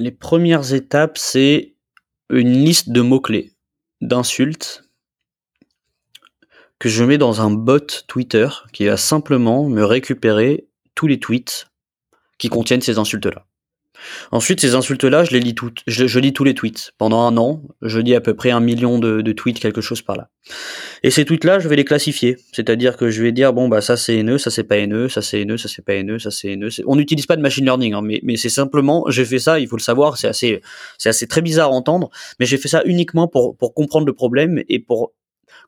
les premières étapes, c'est une liste de mots-clés, d'insultes, que je mets dans un bot Twitter qui va simplement me récupérer tous les tweets qui contiennent ces insultes-là. Ensuite, ces insultes-là, je les lis toutes. Je, lis tous les tweets. Pendant un an, je lis à peu près un million de, tweets, quelque chose par là. Et ces tweets-là, je vais les classifier. C'est-à-dire que je vais dire, bon, bah, ça c'est haineux, ça c'est pas haineux, ça c'est haineux, ça c'est pas haineux, ça c'est haineux. On n'utilise pas de machine learning, hein, mais, mais c'est simplement, j'ai fait ça, il faut le savoir, c'est assez, c'est assez très bizarre à entendre, mais j'ai fait ça uniquement pour, pour comprendre le problème et pour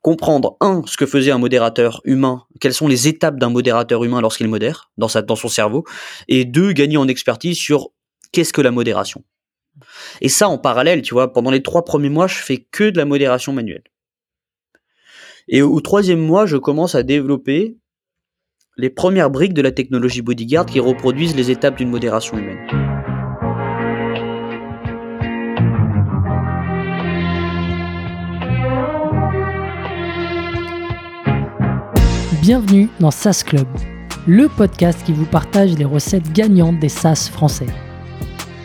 comprendre un ce que faisait un modérateur humain, quelles sont les étapes d'un modérateur humain lorsqu'il modère dans sa dans son cerveau, et deux gagner en expertise sur qu'est-ce que la modération? Et ça en parallèle, tu vois, pendant les trois premiers mois, je fais que de la modération manuelle. Et au troisième mois, je commence à développer les premières briques de la technologie Bodyguard qui reproduisent les étapes d'une modération humaine. Bienvenue dans SaaS Club, le podcast qui vous partage les recettes gagnantes des SaaS français.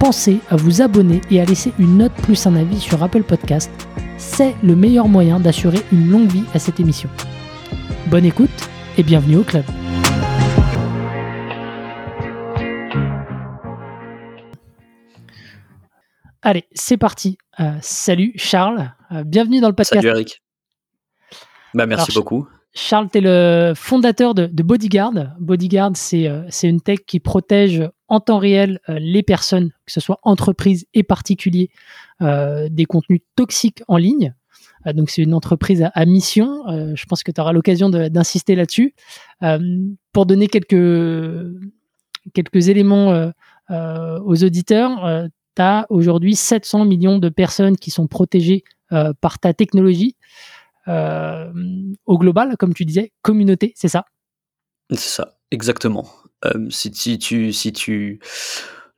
pensez à vous abonner et à laisser une note plus un avis sur Apple Podcast. C'est le meilleur moyen d'assurer une longue vie à cette émission. Bonne écoute et bienvenue au club. Allez, c'est parti. Euh, salut Charles, euh, bienvenue dans le podcast. Salut Eric. Bah, merci beaucoup. Charles, tu es le fondateur de, Bodyguard. Bodyguard, euh, c'est une tech qui protège en temps réel euh, les personnes, que ce soit entreprises et particuliers, euh, des contenus toxiques en ligne. donc, c'est une entreprise à, mission. je pense que tu auras l'occasion d'insister là-dessus. pour donner quelques, quelques éléments aux auditeurs, tu as aujourd'hui 700 millions de personnes qui sont protégées par ta technologie. Euh, au global, comme tu disais, communauté, c'est ça? C'est ça, exactement. Euh, si, tu, si tu,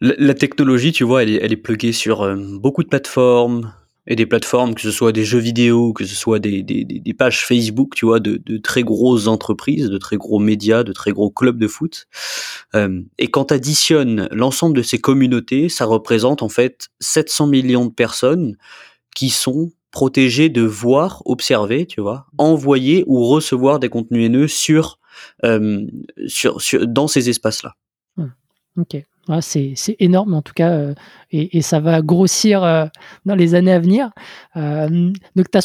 la, technologie, tu vois, elle est, elle est pluguée sur euh, beaucoup de plateformes et des plateformes, que ce soit des jeux vidéo, que ce soit des, des, des pages Facebook, tu vois, de, de, très grosses entreprises, de très gros médias, de très gros clubs de foot. et quand tu additionnes l'ensemble de ces communautés, ça représente en fait 700 millions de personnes qui sont protégé de voir, observer, tu vois, envoyer ou recevoir des contenus haineux sur, euh, sur dans ces espaces-là. Hmm. Ok, c'est énorme en tout cas, euh, et, ça va grossir euh, dans les années à venir. donc, tu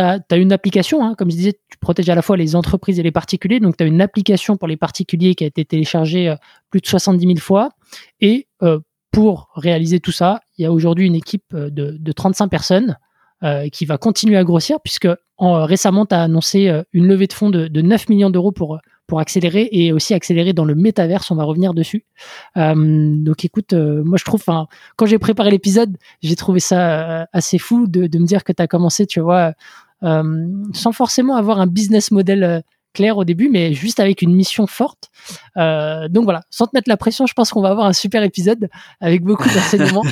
as, as, une application, hein, comme je disais, tu protèges à la fois les entreprises et les particuliers. Donc, tu as une application pour les particuliers qui a été téléchargée plus de 70 000 fois. Et pour réaliser tout ça, il y a aujourd'hui une équipe de 35 personnes euh, qui va continuer à grossir puisque en, récemment tu annoncé euh, une levée de fonds de, 9 millions d'euros pour pour accélérer et aussi accélérer dans le métaverse, on va revenir dessus. Euh, donc écoute, moi je trouve, quand j'ai préparé l'épisode, j'ai trouvé ça assez fou de, de, me dire que tu commencé, tu vois, sans forcément avoir un business model clair au début, mais juste avec une mission forte. Euh, donc voilà, sans te mettre la pression, je pense qu'on va avoir un super épisode avec beaucoup d'enseignements.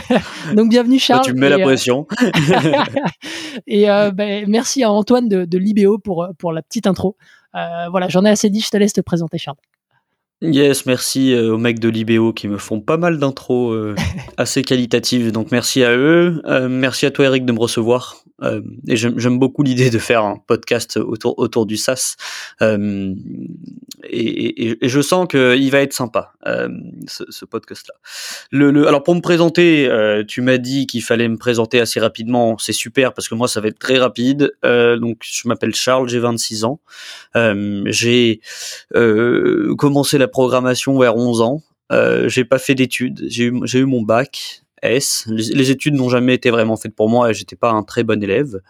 donc bienvenue Charles. tu me mets la euh, pression. et euh, ben, merci à Antoine de, de Libéo pour, pour la petite intro. voilà, j'en ai assez dit, je te laisse te présenter Charles. Yes, merci aux mecs de Libéo qui me font pas mal d'intros assez qualitatives, donc merci à eux. merci à toi Eric de me recevoir. Euh, et j'aime beaucoup l'idée de faire un podcast autour, autour du SaaS. Et, je sens qu'il va être sympa, euh, ce, ce podcast-là. Alors pour me présenter, euh, tu m'as dit qu'il fallait me présenter assez rapidement. C'est super parce que moi, ça va être très rapide. Euh, donc, je m'appelle Charles, j'ai 26 ans. j'ai commencé la programmation vers 11 ans. j'ai pas fait d'études. J'ai eu, j'ai eu mon bac. S. Les, études n'ont jamais été vraiment faites pour moi et j'étais pas un très bon élève.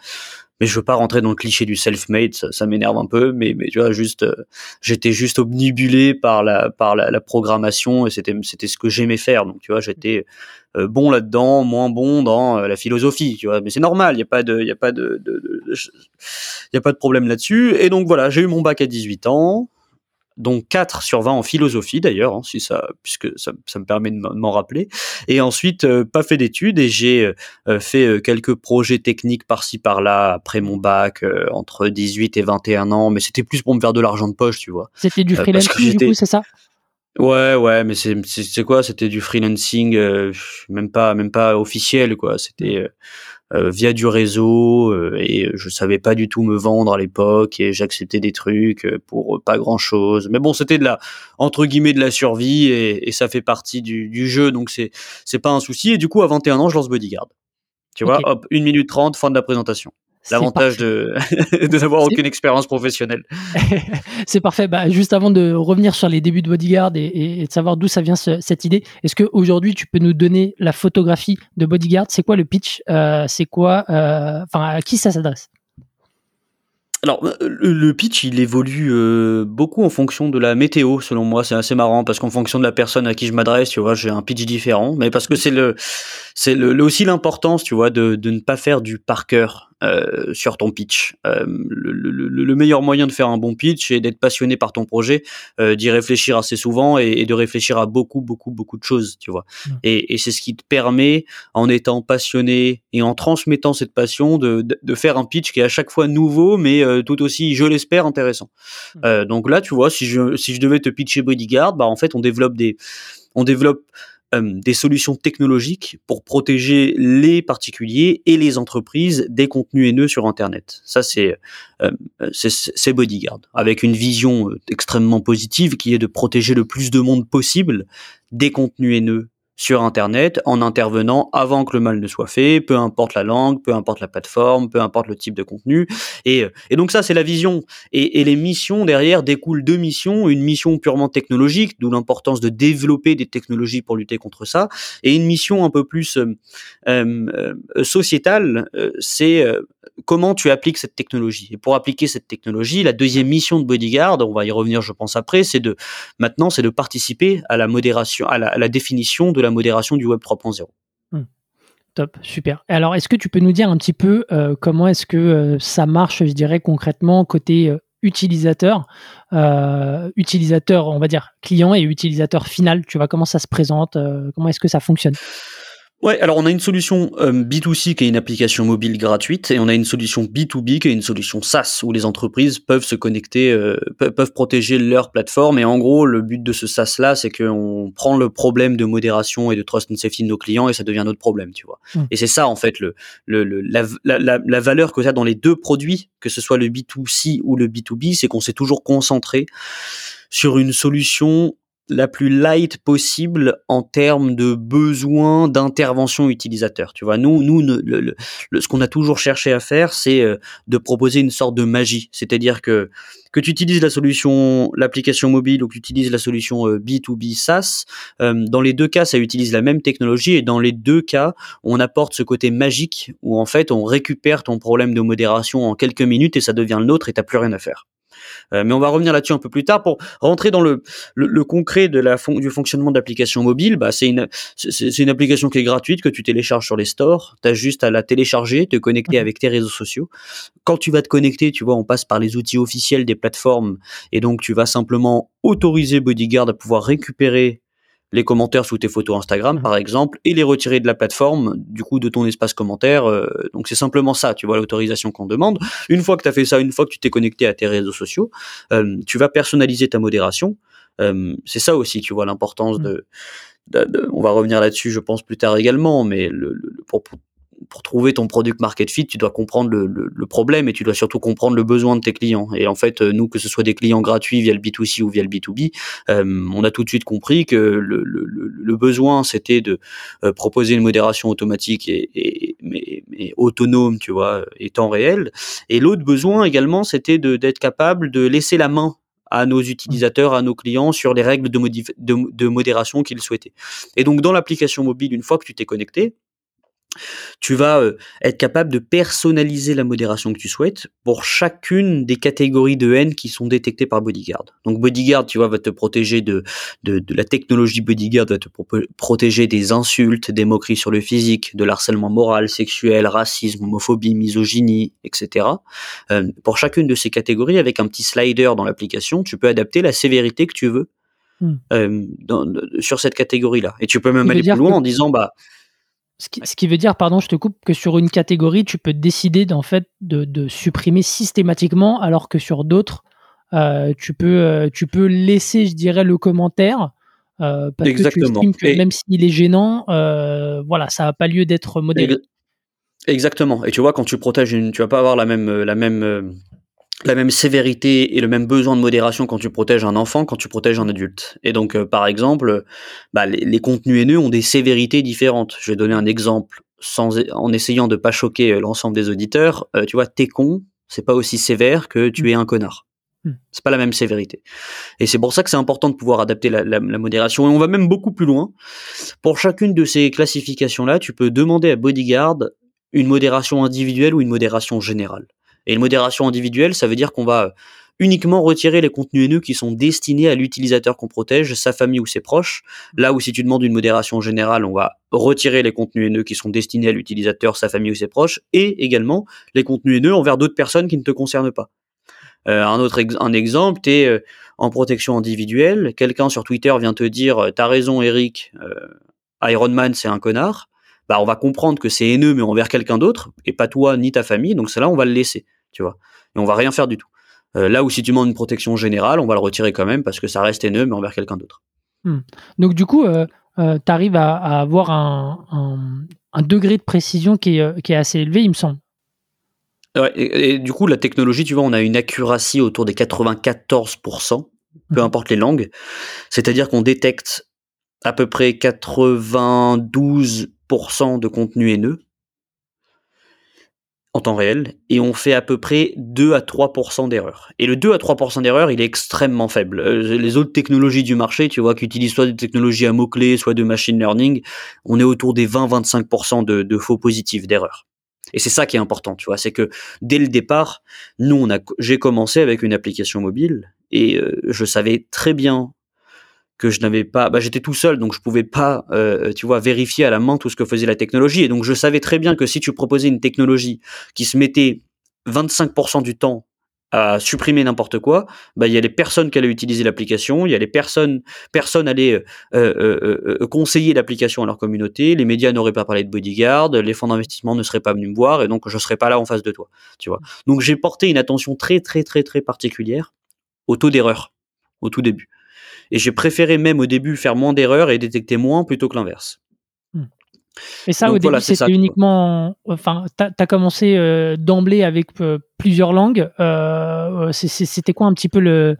Mais je veux pas rentrer dans le cliché du self-made, ça, m'énerve un peu, mais, mais tu vois, juste, euh, j'étais juste obnubilé par la, par la, programmation et c'était, c'était ce que j'aimais faire. Donc, tu vois, j'étais euh, bon là-dedans, moins bon dans euh, la philosophie, tu vois. Mais c'est normal, il y a pas de, il a pas de, il y a pas de problème là-dessus. Et donc voilà, j'ai eu mon bac à 18 ans donc 4 sur 20 en philosophie d'ailleurs, hein, si ça, puisque ça, ça, me permet de m'en rappeler. Et ensuite, euh, pas fait d'études et j'ai euh, euh, fait quelques projets techniques par-ci par-là après mon bac entre 18 et 21 ans, mais c'était plus pour me faire de l'argent de poche, tu vois. C'était du freelancing du coup, c'est ça? Ouais, ouais, mais c'est c'est quoi? C'était du freelancing, même pas même pas officiel quoi. C'était euh, via du réseau euh, et je savais pas du tout me vendre à l'époque et j'acceptais des trucs euh, pour pas grand chose. Mais bon, c'était de la entre guillemets de la survie et, et ça fait partie du, du jeu, donc c'est c'est pas un souci. Et du coup, à 21 ans, je lance Bodyguard. Tu vois, hop, 1 minute 30, fin de la présentation. L'avantage de, de n'avoir aucune expérience professionnelle. c'est parfait. Bah, juste avant de revenir sur les débuts de Bodyguard et, et de savoir d'où ça vient cette idée, est-ce qu'aujourd'hui tu peux nous donner la photographie de Bodyguard? C'est quoi le pitch? Euh, C'est quoi euh, Enfin, à qui ça s'adresse? Alors, le pitch, il évolue euh, beaucoup en fonction de la météo, selon moi. C'est assez marrant parce qu'en fonction de la personne à qui je m'adresse, tu vois, j'ai un pitch différent. Mais parce que c'est le, c'est le, aussi l'importance, tu vois, de, de ne pas faire du par cœur. Euh, sur ton pitch. Euh, le, le, le, meilleur moyen de faire un bon pitch est d'être passionné par ton projet, euh, d'y réfléchir assez souvent et, et, de réfléchir à beaucoup, beaucoup, beaucoup de choses, tu vois. Mmh. Et, et c'est ce qui te permet, en étant passionné et en transmettant cette passion, de, de, de faire un pitch qui est à chaque fois nouveau, mais euh, tout aussi, je l'espère, intéressant. Mmh. donc là, tu vois, si je, si je devais te pitcher Bodyguard, bah en fait, on développe des, on développe euh, des solutions technologiques pour protéger les particuliers et les entreprises des contenus haineux sur Internet. Ça, c'est euh, c'est Bodyguard, avec une vision euh, extrêmement positive qui est de protéger le plus de monde possible des contenus haineux sur Internet en intervenant avant que le mal ne soit fait, peu importe la langue, peu importe la plateforme, peu importe le type de contenu. Et, euh, et donc ça, c'est la vision. Et, et, les missions derrière découlent deux missions. Une mission purement technologique, d'où l'importance de développer des technologies pour lutter contre ça, et une mission un peu plus euh, euh, sociétale, c'est comment tu appliques cette technologie. Et pour appliquer cette technologie, la deuxième mission de Bodyguard, on va y revenir, je pense après, c'est de maintenant, c'est de participer à la modération, à la, définition de la modération du Web 3.0. Hmm. Top, super. Alors, est-ce que tu peux nous dire un petit peu euh, comment est-ce que euh, ça marche, je dirais concrètement côté euh, utilisateur, utilisateur, on va dire client et utilisateur final? Tu vois comment ça se présente, comment est-ce que ça fonctionne? Ouais, alors on a une solution euh, B2C qui est une application mobile gratuite et on a une solution B2B qui est une solution SaaS où les entreprises peuvent se connecter, euh, peuvent protéger leur plateforme et en gros le but de ce SaaS là c'est qu'on prend le problème de modération et de trust and safety de nos clients et ça devient notre problème, tu vois. Mmh. Et c'est ça en fait le, le, la, la, la, valeur que ça dans les deux produits, que ce soit le B2C ou le B2B, c'est qu'on s'est toujours concentré sur une solution la plus light possible en termes de besoin d'intervention utilisateur. Tu vois, nous, nous, le, ce qu'on a toujours cherché à faire, c'est euh, de proposer une sorte de magie. C'est-à-dire que que tu utilises la solution, l'application mobile ou que tu utilises la solution B2B euh, SaaS, euh, dans les deux cas, ça utilise la même technologie et dans les deux cas, on apporte ce côté magique où en fait, on récupère ton problème de modération en quelques minutes et ça devient le nôtre et t'as plus rien à faire. Euh, mais on va revenir là-dessus un peu plus tard pour rentrer dans le, le, concret de la du fonctionnement de l'application mobile. Bah, c'est une, c'est une application qui est gratuite que tu télécharges sur les stores. Tu as juste à la télécharger, te connecter avec tes réseaux sociaux. Quand tu vas te connecter, tu vois, on passe par les outils officiels des plateformes et donc tu vas simplement autoriser Bodyguard à pouvoir récupérer les commentaires sous tes photos Instagram, par exemple, et les retirer de la plateforme, du coup, de ton espace commentaire. Euh, donc, c'est simplement ça, tu vois, l'autorisation qu'on demande. Une fois que tu as fait ça, une fois que tu t'es connecté à tes réseaux sociaux, euh, tu vas personnaliser ta modération. Euh, c'est ça aussi, tu vois, l'importance mmh. de, On va revenir là-dessus, je pense, plus tard également, mais le, pour, pour trouver ton product market fit, tu dois comprendre le, le, problème et tu dois surtout comprendre le besoin de tes clients. Et en fait, euh, nous, que ce soit des clients gratuits via le B2C ou via le B2B, euh, on a tout de suite compris que le, le besoin, c'était de euh, proposer une modération automatique et, et mais, mais, autonome, tu vois, et temps réel. Et l'autre besoin également, c'était d'être capable de laisser la main à nos utilisateurs, à nos clients sur les règles de, de, de modération qu'ils souhaitaient. Et donc, dans l'application mobile, une fois que tu t'es connecté, tu vas euh, être capable de personnaliser la modération que tu souhaites pour chacune des catégories de haine qui sont détectées par Bodyguard. Donc Bodyguard, tu vois, va te protéger de, de, la technologie Bodyguard, va te protéger des insultes, des moqueries sur le physique, de l'harcèlement moral, sexuel, racisme, homophobie, misogynie, etc. Euh, pour chacune de ces catégories, avec un petit slider dans l'application, tu peux adapter la sévérité que tu veux hmm. euh, sur cette catégorie-là. Et tu peux même aller plus loin en disant, bah ce qui, veut dire, pardon, je te coupe, que sur une catégorie, tu peux décider en fait de, supprimer systématiquement, alors que sur d'autres, euh, tu peux euh, tu peux laisser, je dirais, le commentaire euh, parce que tu que même s'il est gênant, voilà, ça n'a pas lieu d'être modéré. Exactement. Et tu vois, quand tu protèges une, tu vas pas avoir la même la même la même sévérité et le même besoin de modération quand tu protèges un enfant quand tu protèges un adulte. Et donc, euh, par exemple, bah, les, contenus haineux ont des sévérités différentes. Je vais donner un exemple sans, en essayant de pas choquer euh, l'ensemble des auditeurs. Euh, tu vois, t'es con, c'est pas aussi sévère que tu es un connard. Hmm. C'est pas la même sévérité. Et c'est pour ça que c'est important de pouvoir adapter la, la, modération. Et on va même beaucoup plus loin. Pour chacune de ces classifications-là, tu peux demander à Bodyguard une modération individuelle ou une modération générale. Et une modération individuelle, ça veut dire qu'on va uniquement retirer les contenus haineux qui sont destinés à l'utilisateur qu'on protège, sa famille ou ses proches. Là où si tu demandes une modération générale, on va retirer les contenus haineux qui sont destinés à l'utilisateur, sa famille ou ses proches, et également les contenus haineux envers d'autres personnes qui ne te concernent pas. Euh, un autre un exemple, tu es euh, en protection individuelle, quelqu'un sur Twitter vient te dire euh, T'as raison Eric, Iron Man c'est un connard », bah on va comprendre que c'est haineux mais envers quelqu'un d'autre, et pas toi ni ta famille, donc c'est là on va le laisser tu vois. Et on va rien faire du tout. Euh, là où si tu demandes une protection générale, on va le retirer quand même parce que ça reste haineux, mais envers quelqu'un d'autre. Hmm. Donc du coup, euh, euh, tu arrives à, avoir un, degré de précision qui est, assez élevé, il me semble. Ouais, et, du coup, la technologie, tu vois, on a une accuracy autour des 94%, peu hmm. importe les langues. C'est-à-dire qu'on détecte à peu près 92% de contenu haineux en temps réel et on fait à peu près 2 à 3% d'erreurs. Et le 2 à 3% d'erreurs, il est extrêmement faible. Euh, les autres technologies du marché, tu vois, qui utilisent soit des technologies à mots-clés, soit de machine learning, on est autour des 20-25% de, de faux positifs d'erreurs. Et c'est ça qui est important, tu vois, c'est que dès le départ, nous, j'ai commencé avec une application mobile et euh, je savais très bien que je n'avais pas, bah, j'étais tout seul, donc je pouvais pas, euh, tu vois, vérifier à la main tout ce que faisait la technologie. Et donc je savais très bien que si tu proposais une technologie qui se mettait 25% du temps à supprimer n'importe quoi, bah il y a les personnes qui allaient utiliser l'application, il y a les personnes, personnes allaient euh, euh, euh, conseiller l'application à leur communauté, les médias n'auraient pas parlé de bodyguard, les fonds d'investissement ne seraient pas venus me voir et donc je serais pas là en face de toi, tu vois. Donc j'ai porté une attention très très très très particulière au taux d'erreur au tout début. Et j'ai préféré même au début faire moins d'erreurs et détecter moins plutôt que l'inverse. Hmm. Et ça, au début, c'était uniquement. Enfin, tu as, commencé euh, d'emblée avec euh, plusieurs langues. Euh, c'était quoi un petit peu le,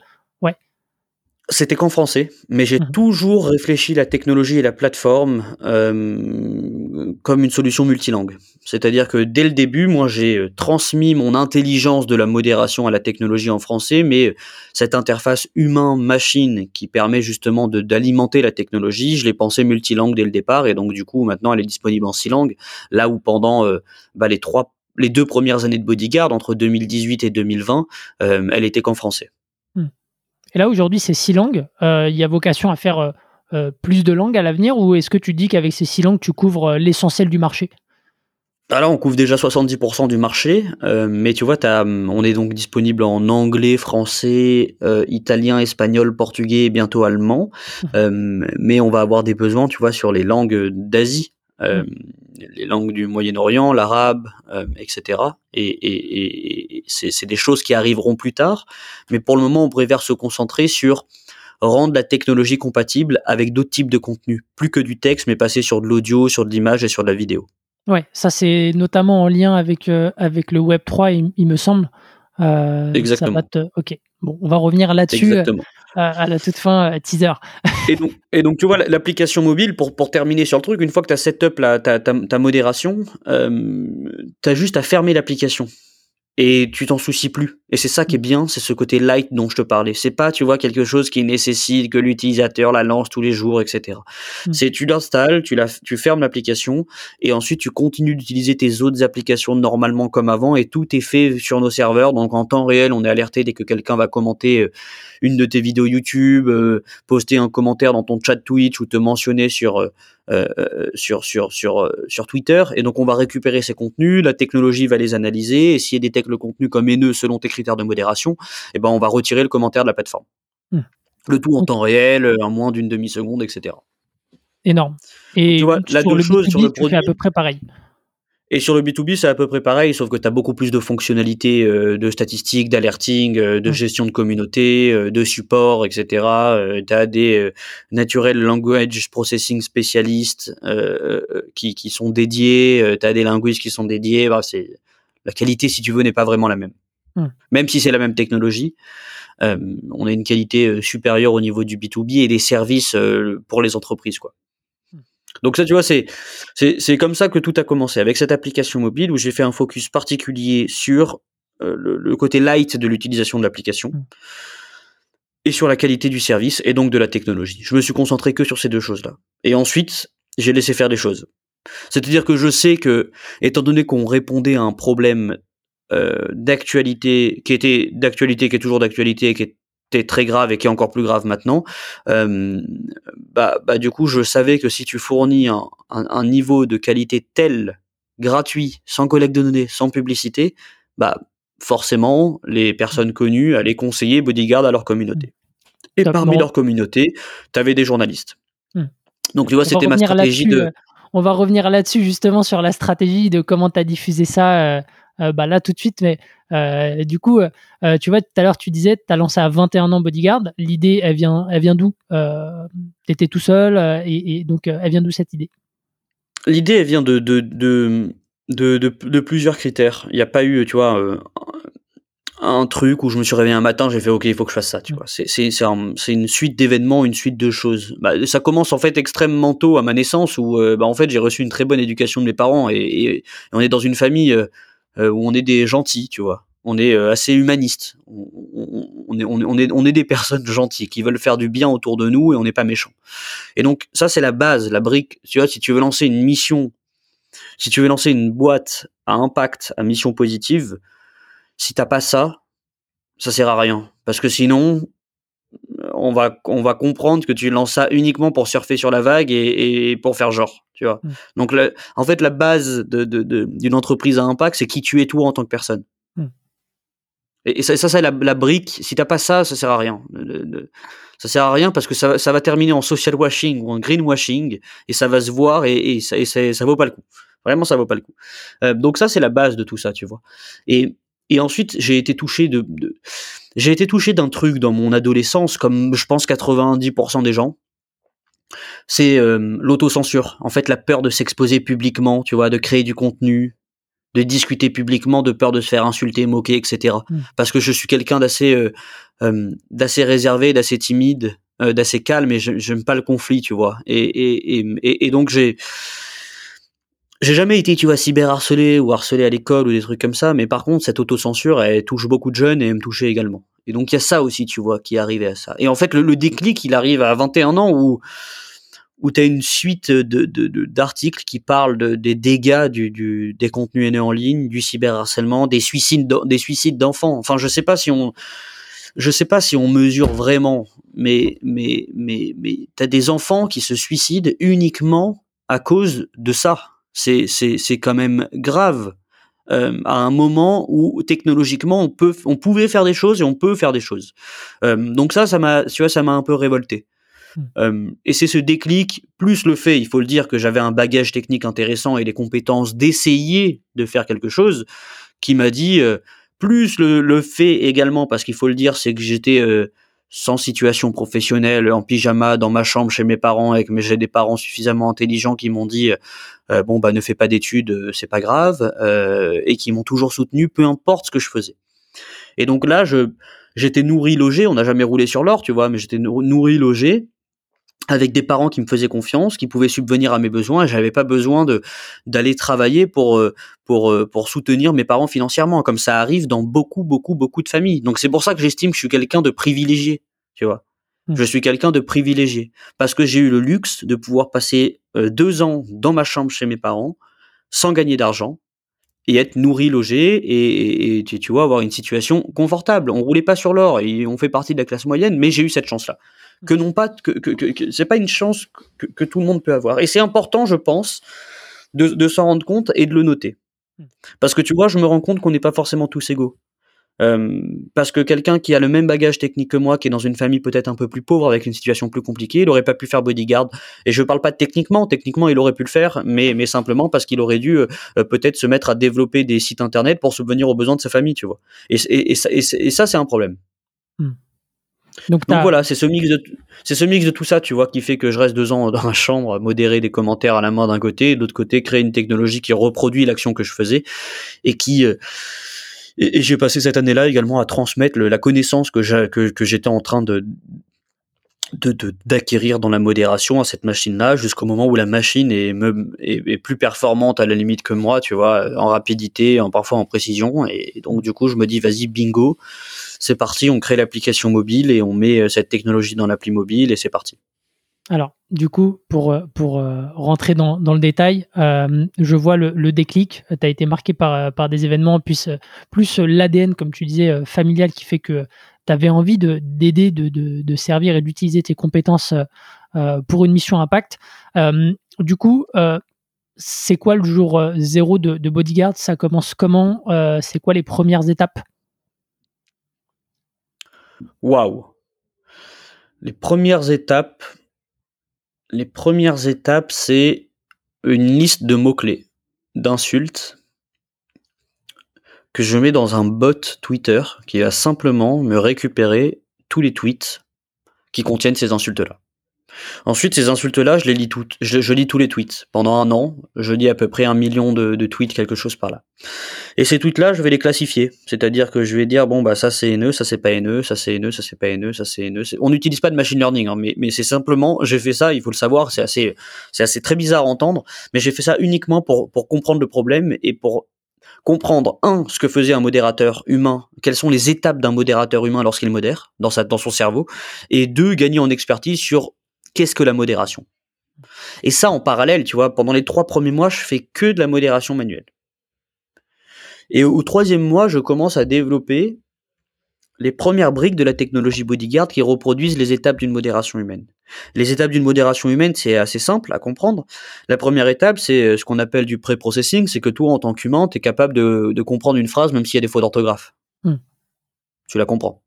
c'était qu'en français, mais j'ai mmh. toujours réfléchi la technologie et la plateforme euh, comme une solution multilingue. C'est-à-dire que dès le début, moi, j'ai euh, transmis mon intelligence de la modération à la technologie en français, mais euh, cette interface humain-machine qui permet justement d'alimenter la technologie, je l'ai pensée multilingue dès le départ, et donc du coup, maintenant, elle est disponible en six langues, là où pendant bah, les trois, les deux premières années de Bodyguard, entre 2018 et 2020, elle était qu'en français. Et là, aujourd'hui, c'est six langues. Euh, il y a vocation à faire euh, euh, plus de langues à l'avenir ou est-ce que tu dis qu'avec ces six langues, tu couvres l'essentiel du marché? Alors on couvre déjà 70% du marché, mais tu vois, on est donc disponible en anglais, français, italien, espagnol, portugais et bientôt allemand. Mmh. mais on va avoir des besoins, tu vois, sur les langues d'Asie. Euh, les langues du Moyen-Orient, l'arabe, euh, etc. Et, c'est des choses qui arriveront plus tard, mais pour le moment, on préfère se concentrer sur rendre la technologie compatible avec d'autres types de contenus, plus que du texte, mais passer sur de l'audio, sur de l'image et sur de la vidéo. Ouais, ça c'est notamment en lien avec, euh, avec le Web 3, il, me semble. Exactement. Ok, bon, on va revenir là-dessus à la toute fin, euh, teaser. et, donc, tu vois, l'application mobile, pour, terminer sur le truc, une fois que tu as setup ta, ta, modération, euh, tu as juste à fermer l'application. Et tu t'en soucies plus. Et c'est ça qui est bien, c'est ce côté light dont je te parlais. C'est pas, tu vois, quelque chose qui nécessite que l'utilisateur la lance tous les jours, etc. Mm. C'est tu l'installes, tu la, tu fermes l'application et ensuite tu continues d'utiliser tes autres applications normalement comme avant et tout est fait sur nos serveurs. Donc en temps réel, on est alerté dès que quelqu'un va commenter euh, une de tes vidéos YouTube, euh, poster un commentaire dans ton chat Twitch ou te mentionner sur euh, euh, sur sur sur euh, sur Twitter et donc on va récupérer ces contenus, la technologie va les analyser et s'il détecte le contenu comme haineux selon tes critères de modération, et eh ben on va retirer le commentaire de la plateforme. Hmm. Le tout en temps réel, en moins d'une demi seconde, etc. Énorme. Et tu vois, la deux choses sur le produit, à peu près pareil. Et sur le B2B, c'est à peu près pareil, sauf que tu as beaucoup plus de fonctionnalités euh, de statistiques, d'alerting, euh, de gestion de communauté, euh, de support, etc. tu as des natural language processing spécialistes qui, qui sont dédiés, tu as des linguistes qui sont dédiés. Bah, c'est La qualité, si tu veux, n'est pas vraiment la même. Même si c'est la même technologie, on a une qualité supérieure au niveau du B2B et des services pour les entreprises. quoi. Donc ça, tu vois, c'est c'est comme ça que tout a commencé avec cette application mobile où j'ai fait un focus particulier sur euh, le, côté light de l'utilisation de l'application mmh. et sur la qualité du service et donc de la technologie. Je me suis concentré que sur ces deux choses-là. Et ensuite, j'ai laissé faire des choses. C'est-à-dire que je sais que, étant donné qu'on répondait à un problème euh, d'actualité, qui était d'actualité, qui est toujours d'actualité, qui est très grave et qui est encore plus grave maintenant, euh, bah, bah, du coup, je savais que si tu fournis un, un, niveau de qualité tel, gratuit, sans collecte de données, sans publicité, bah, forcément, les personnes connues allaient conseiller Bodyguard à leur communauté. Et parmi leur communauté, tu avais des journalistes. Hmm. Donc, tu vois, c'était ma stratégie de. Euh, on va revenir là-dessus, justement, sur la stratégie de comment tu as diffusé ça. Euh, bah là tout de suite, mais euh, du coup, euh, tu vois, tout à l'heure tu disais, tu as lancé à 21 ans Bodyguard. L'idée, elle vient, elle vient d'où? Tu étais tout seul et, donc elle vient d'où cette idée? L'idée, elle vient de de, de, de, de, plusieurs critères. Il n'y a pas eu, tu vois, un truc où je me suis réveillé un matin, j'ai fait ok, il faut que je fasse ça, tu vois. C'est c'est c'est une suite d'événements, une suite de choses. Bah, ça commence en fait extrêmement tôt à ma naissance où bah, en fait j'ai reçu une très bonne éducation de mes parents et, et on est dans une famille euh, où on est des gentils, tu vois. On est euh, assez humaniste. On, est, on, est, on est des personnes gentilles qui veulent faire du bien autour de nous et on n'est pas méchants. Et donc ça c'est la base, la brique. Tu vois, si tu veux lancer une mission, si tu veux lancer une boîte à impact, à mission positive, si t'as pas ça, ça sert à rien. Parce que sinon, on va, on va comprendre que tu lances ça uniquement pour surfer sur la vague et, pour faire genre, tu vois. Mm. Donc, en fait, la base d'une de, entreprise à impact, c'est qui tu es toi en tant que personne. Mm. Et, ça, ça c'est la, brique. Si t'as pas ça, ça sert à rien. ça sert à rien parce que ça, ça va terminer en social washing ou en green washing et ça va se voir et, ça, ça, vaut pas le coup. Vraiment, ça vaut pas le coup. Euh, donc ça, c'est la base de tout ça, tu vois. Et, et ensuite, j'ai été touché de, j'ai été touché d'un truc dans mon adolescence, comme je pense 90% des gens. C'est euh, l'autocensure. En fait, la peur de s'exposer publiquement, tu vois, de créer du contenu, de discuter publiquement, de peur de se faire insulter, moquer, etc. Mmh. Parce que je suis quelqu'un d'assez, euh, euh, d'assez réservé, d'assez timide, d'assez calme, et j'aime pas le conflit, tu vois. Et, et, et, et donc j'ai j'ai jamais été, tu vois, cyberharcelé ou harcelé à l'école ou des trucs comme ça, mais par contre, cette autocensure, elle touche beaucoup de jeunes et elle me touchait également. Et donc, il y a ça aussi, tu vois, qui est arrivé à ça. Et en fait, le, déclic, il arrive à 21 ans où, où tu as une suite de, d'articles qui parlent de, des dégâts du, des contenus haineux en ligne, du cyberharcèlement, des suicides, des suicides d'enfants. Enfin, je sais pas si on, je sais pas si on mesure vraiment, mais, mais, mais, mais t'as des enfants qui se suicident uniquement à cause de ça c'est c'est quand même grave euh, à un moment où technologiquement on peut on pouvait faire des choses et on peut faire des choses. Euh, donc ça ça m'a tu vois ça m'a un peu révolté. Hmm. Euh, et c'est ce déclic plus le fait, il faut le dire que j'avais un bagage technique intéressant et les compétences d'essayer de faire quelque chose qui m'a dit plus le, le fait également parce qu'il faut le dire c'est que j'étais sans situation professionnelle, en pyjama, dans ma chambre chez mes parents, avec mais j'ai des parents suffisamment intelligents qui m'ont dit euh, bon bah ne fais pas d'études, euh, c'est pas grave, euh, et qui m'ont toujours soutenu, peu importe ce que je faisais. Et donc là, je j'étais nourri, logé. On n'a jamais roulé sur l'or, tu vois, mais j'étais nourri, logé. Avec des parents qui me faisaient confiance, qui pouvaient subvenir à mes besoins, et j'avais pas besoin de d'aller travailler pour euh, pour euh, pour soutenir mes parents financièrement, comme ça arrive dans beaucoup beaucoup beaucoup de familles. Donc c'est pour ça que j'estime que je suis quelqu'un de privilégié, tu vois. Mmh. Je suis quelqu'un de privilégié parce que j'ai eu le luxe de pouvoir passer euh, deux ans dans ma chambre chez mes parents sans gagner d'argent et être nourri, logé et, et, tu, vois avoir une situation confortable. On roulait pas sur l'or et on fait partie de la classe moyenne, mais j'ai eu cette chance-là que non pas que, que, que, c'est pas une chance que, que, tout le monde peut avoir. Et c'est important, je pense, de, de s'en rendre compte et de le noter. Hmm. Parce que tu vois, je me rends compte qu'on n'est pas forcément tous égaux. Euh, parce que quelqu'un qui a le même bagage technique que moi, qui est dans une famille peut-être un peu plus pauvre, avec une situation plus compliquée, il aurait pas pu faire bodyguard. Et je parle pas de techniquement, techniquement il aurait pu le faire, mais, mais simplement parce qu'il aurait dû euh, peut-être se mettre à développer des sites internet pour subvenir aux besoins de sa famille, tu vois. Et, et, et, et ça, c'est un problème. Hmm. Donc, voilà, c'est ce mix de c'est ce mix de tout ça, tu vois, qui fait que je reste deux ans dans ma chambre, modérer des commentaires à la main d'un côté, et de l'autre côté créer une technologie qui reproduit l'action que je faisais et qui euh, et, j'ai passé cette année-là également à transmettre la connaissance que j'étais en train d'acquérir dans la modération à cette machine-là jusqu'au moment où la machine est, est, plus performante à la limite que moi, tu vois, en rapidité, en parfois en précision. Et donc du coup, je me dis, vas-y, bingo, c'est parti, on crée l'application mobile et on met euh, cette technologie dans l'appli mobile et c'est parti. Alors, du coup, pour, euh, euh, rentrer dans, le détail, je vois le, déclic. Tu as été marqué par, par des événements, plus, plus l'ADN, comme tu disais, familial, qui fait que tu avais envie d'aider, de, de, de, servir et d'utiliser tes compétences pour une mission impact. du coup, c'est quoi le jour zéro de, de Bodyguard? Ça commence comment? C'est quoi les premières étapes? Waouh. Les premières étapes, les premières étapes, c'est une liste de mots-clés, d'insultes que je mets dans un bot Twitter qui va simplement me récupérer tous les tweets qui contiennent ces insultes-là. Ensuite, ces insultes-là, je les lis toutes. Je, lis tous les tweets. Pendant un an, je lis à peu près un million de, tweets, quelque chose par là. Et ces tweets-là, je vais les classifier. C'est-à-dire que je vais dire, bon, bah, ça c'est haineux, ça c'est pas haineux, ça c'est haineux, ça c'est pas haineux, ça c'est haineux. On n'utilise pas de machine learning, hein, mais, mais c'est simplement, j'ai fait ça, il faut le savoir, c'est assez, c'est assez très bizarre à entendre, mais j'ai fait ça uniquement pour, pour comprendre le problème et pour comprendre un ce que faisait un modérateur humain, quelles sont les étapes d'un modérateur humain lorsqu'il modère dans sa dans son cerveau, et deux gagner en expertise sur qu'est-ce que la modération? Et ça, en parallèle, tu vois, pendant les trois premiers mois, je fais que de la modération manuelle. Et au troisième mois, je commence à développer les premières briques de la technologie Bodyguard qui reproduisent les étapes d'une modération humaine. Les étapes d'une modération humaine, c'est assez simple à comprendre. La première étape, c'est ce qu'on appelle du pré-processing, c'est que toi, en tant qu'humain, tu es capable de, comprendre une phrase même s'il y a des fautes d'orthographe. Hmm. Tu la comprends.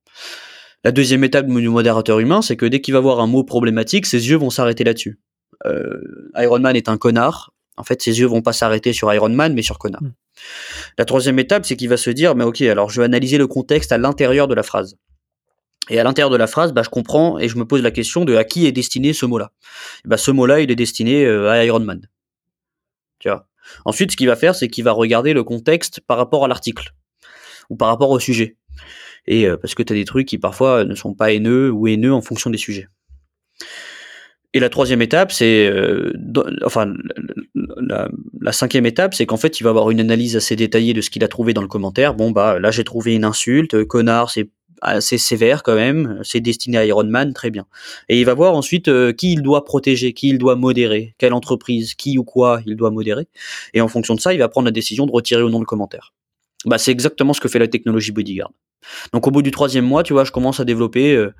La deuxième étape du modérateur humain, c'est que dès qu'il va voir un mot problématique, ses yeux vont s'arrêter là-dessus. Euh, Iron Man est un connard. En fait, ses yeux vont pas s'arrêter sur Iron Man, mais sur connard. Hmm. La troisième étape, c'est qu'il va se dire, mais ok, alors je vais analyser le contexte à l'intérieur de la phrase. Et à l'intérieur de la phrase, bah, je comprends et je me pose la question de à qui est destiné ce mot-là. Bah, ce mot-là, il est destiné euh, à Iron Man. Tu vois? Ensuite, ce qu'il va faire, c'est qu'il va regarder le contexte par rapport à l'article ou par rapport au sujet et euh, parce que tu as des trucs qui parfois ne sont pas haineux ou haineux en fonction des sujets. Et la troisième étape, c'est, euh, enfin, la, cinquième étape, c'est qu'en fait, il va avoir une analyse assez détaillée de ce qu'il a trouvé dans le commentaire. Bon, bah, là, j'ai trouvé une insulte, euh, connard, c'est assez sévère quand même, c'est destiné à Iron Man, très bien. Et il va voir ensuite qui il doit protéger, qui il doit modérer, quelle entreprise, qui ou quoi il doit modérer. Et en fonction de ça, il va prendre la décision de retirer ou non le commentaire. Bah, c'est exactement ce que fait la technologie Bodyguard. Donc au bout du troisième mois, tu vois, je commence à développer euh,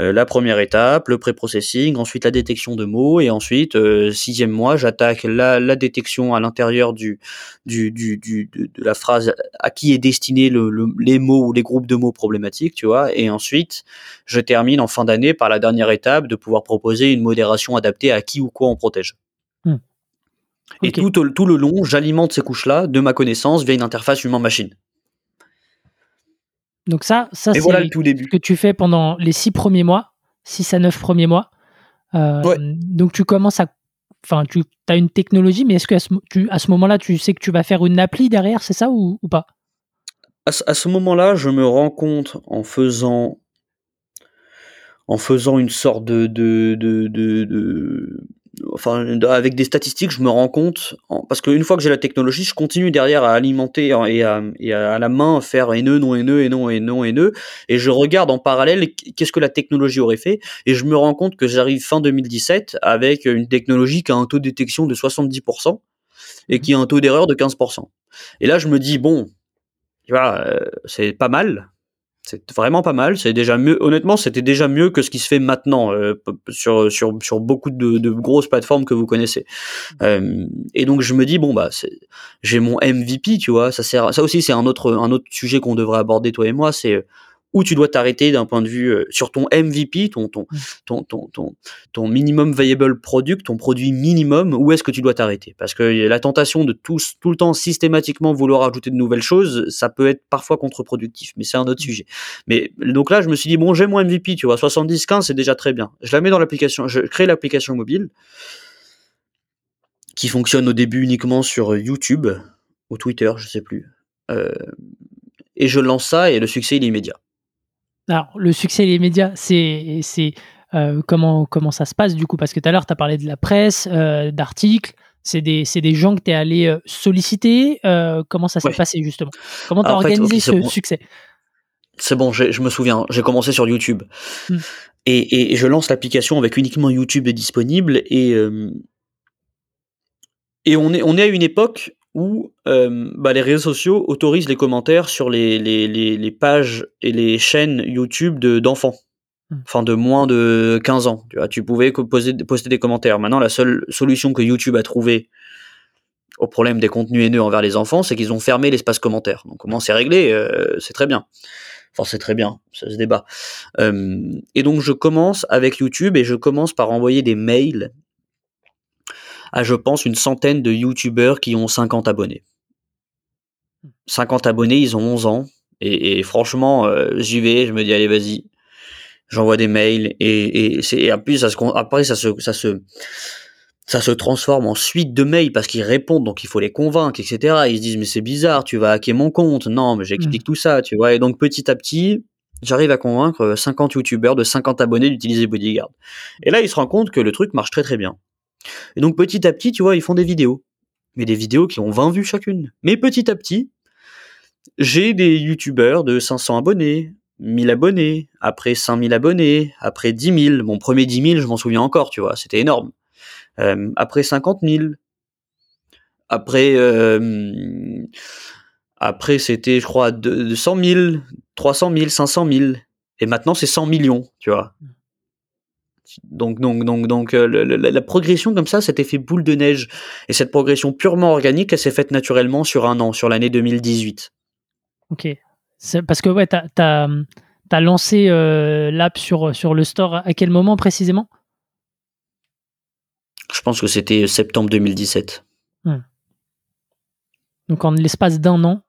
euh, la première étape, le pré-processing, ensuite la détection de mots, et ensuite, euh, sixième mois, j'attaque la, la, détection à l'intérieur du, du, du, du, de, la phrase à qui est destiné le, les mots ou les groupes de mots problématiques, tu vois, et ensuite, je termine en fin d'année par la dernière étape de pouvoir proposer une modération adaptée à qui ou quoi on protège. Hmm. Et tout, tout le long, j'alimente ces couches-là de ma connaissance via une interface humain-machine. Donc ça, ça c'est ce que tu fais pendant les six premiers mois, six à neuf premiers mois. Euh, donc tu commences à... Enfin, tu as une technologie, mais est-ce qu'à ce, à ce moment-là, tu sais que tu vas faire une appli derrière, c'est ça ou, pas? À ce, moment-là, je me rends compte en faisant en faisant une sorte de, de, de, de, enfin, avec des statistiques, je me rends compte, parce qu'une fois que j'ai la technologie, je continue derrière à alimenter et à, et à, la main faire haineux, non haineux, et non et non haineux, et je regarde en parallèle qu'est-ce que la technologie aurait fait, et je me rends compte que j'arrive fin 2017 avec une technologie qui a un taux de détection de 70% et qui a un taux d'erreur de 15%. Et là, je me dis, bon, tu vois, euh, c'est pas mal, c'est vraiment pas mal. C'est déjà mieux. Honnêtement, c'était déjà mieux que ce qui se fait maintenant euh, sur sur sur beaucoup de, de, grosses plateformes que vous connaissez. Euh, et donc je me dis bon bah j'ai mon MVP, tu vois. Ça sert. Ça aussi c'est un autre un autre sujet qu'on devrait aborder toi et moi. C'est où tu dois t'arrêter d'un point de vue euh, sur ton MVP, ton ton, ton ton ton ton minimum viable product, ton produit minimum, où est-ce que tu dois t'arrêter? Parce que la tentation de tout tout le temps systématiquement vouloir ajouter de nouvelles choses, ça peut être parfois contre-productif, mais c'est un autre mmh. sujet. Mais donc là, je me suis dit bon, j'ai mon MVP, tu vois, 70 15, c'est déjà très bien. Je la mets dans l'application, je crée l'application mobile qui fonctionne au début uniquement sur YouTube ou Twitter, je sais plus. Euh, et je lance ça et le succès il est immédiat. Alors, le succès des médias, c'est euh, comment, comment ça se passe du coup? Parce que tout à l'heure, tu as parlé de la presse, euh, d'articles. C'est des, des, gens que tu es allé euh, solliciter. comment ça s'est passé justement? Comment tu as organisé ce succès? C'est bon, je me souviens. J'ai commencé sur YouTube. Mmh. Et, et, je lance l'application avec uniquement YouTube disponible. Et, et on, est, on est à une époque où euh, bah, les réseaux sociaux autorisent les commentaires sur les, les, les, pages et les chaînes YouTube d'enfants. Hmm. enfin, de moins de 15 ans. Tu, vois, tu pouvais poser, poster des commentaires. Maintenant, la seule solution que YouTube a trouvée au problème des contenus haineux envers les enfants, c'est qu'ils ont fermé l'espace commentaire. Donc, comment c'est réglé euh, C'est très bien. Enfin, c'est très bien, ça se débat. Euh, et donc, je commence avec YouTube et je commence par envoyer des mails à, je pense, une centaine de YouTubeurs qui ont 50 abonnés. 50 abonnés, ils ont 11 ans. Et, franchement, euh, j'y vais, je me dis, allez, vas-y. J'envoie des mails. Et, et, c'est, après, ça se, après ça, se, ça, se, ça se transforme en suite de mails parce qu'ils répondent, donc il faut les convaincre, etc. Ils se disent, mais c'est bizarre, tu vas hacker mon compte. Non, mais j'explique mmh. tout ça, tu vois. Et donc, petit à petit, j'arrive à convaincre 50 youtubeurs de 50 abonnés d'utiliser Bodyguard. Et là, ils se rendent compte que le truc marche très très bien. Et donc petit à petit, tu vois, ils font des vidéos. Mais des vidéos qui ont 20 vues chacune. Mais petit à petit, j'ai des youtubeurs de 500 abonnés, 1000 abonnés, après 5000 abonnés, après 10 000. Mon premier 10 000, je m'en souviens encore, tu vois, c'était énorme. Euh, après 50 000. Après, euh, après c'était, je crois, 200 000, 300 000, 500 000. Et maintenant, c'est 100 millions, tu vois. Donc, donc, donc, donc euh, la, progression comme ça, cet effet boule de neige et cette progression purement organique, elle s'est faite naturellement sur un an, sur l'année 2018. Ok. Parce que ouais, tu as, lancé euh, l'app sur, sur le store à quel moment précisément? Je pense que c'était septembre 2017. Hmm. Donc en l'espace d'un an,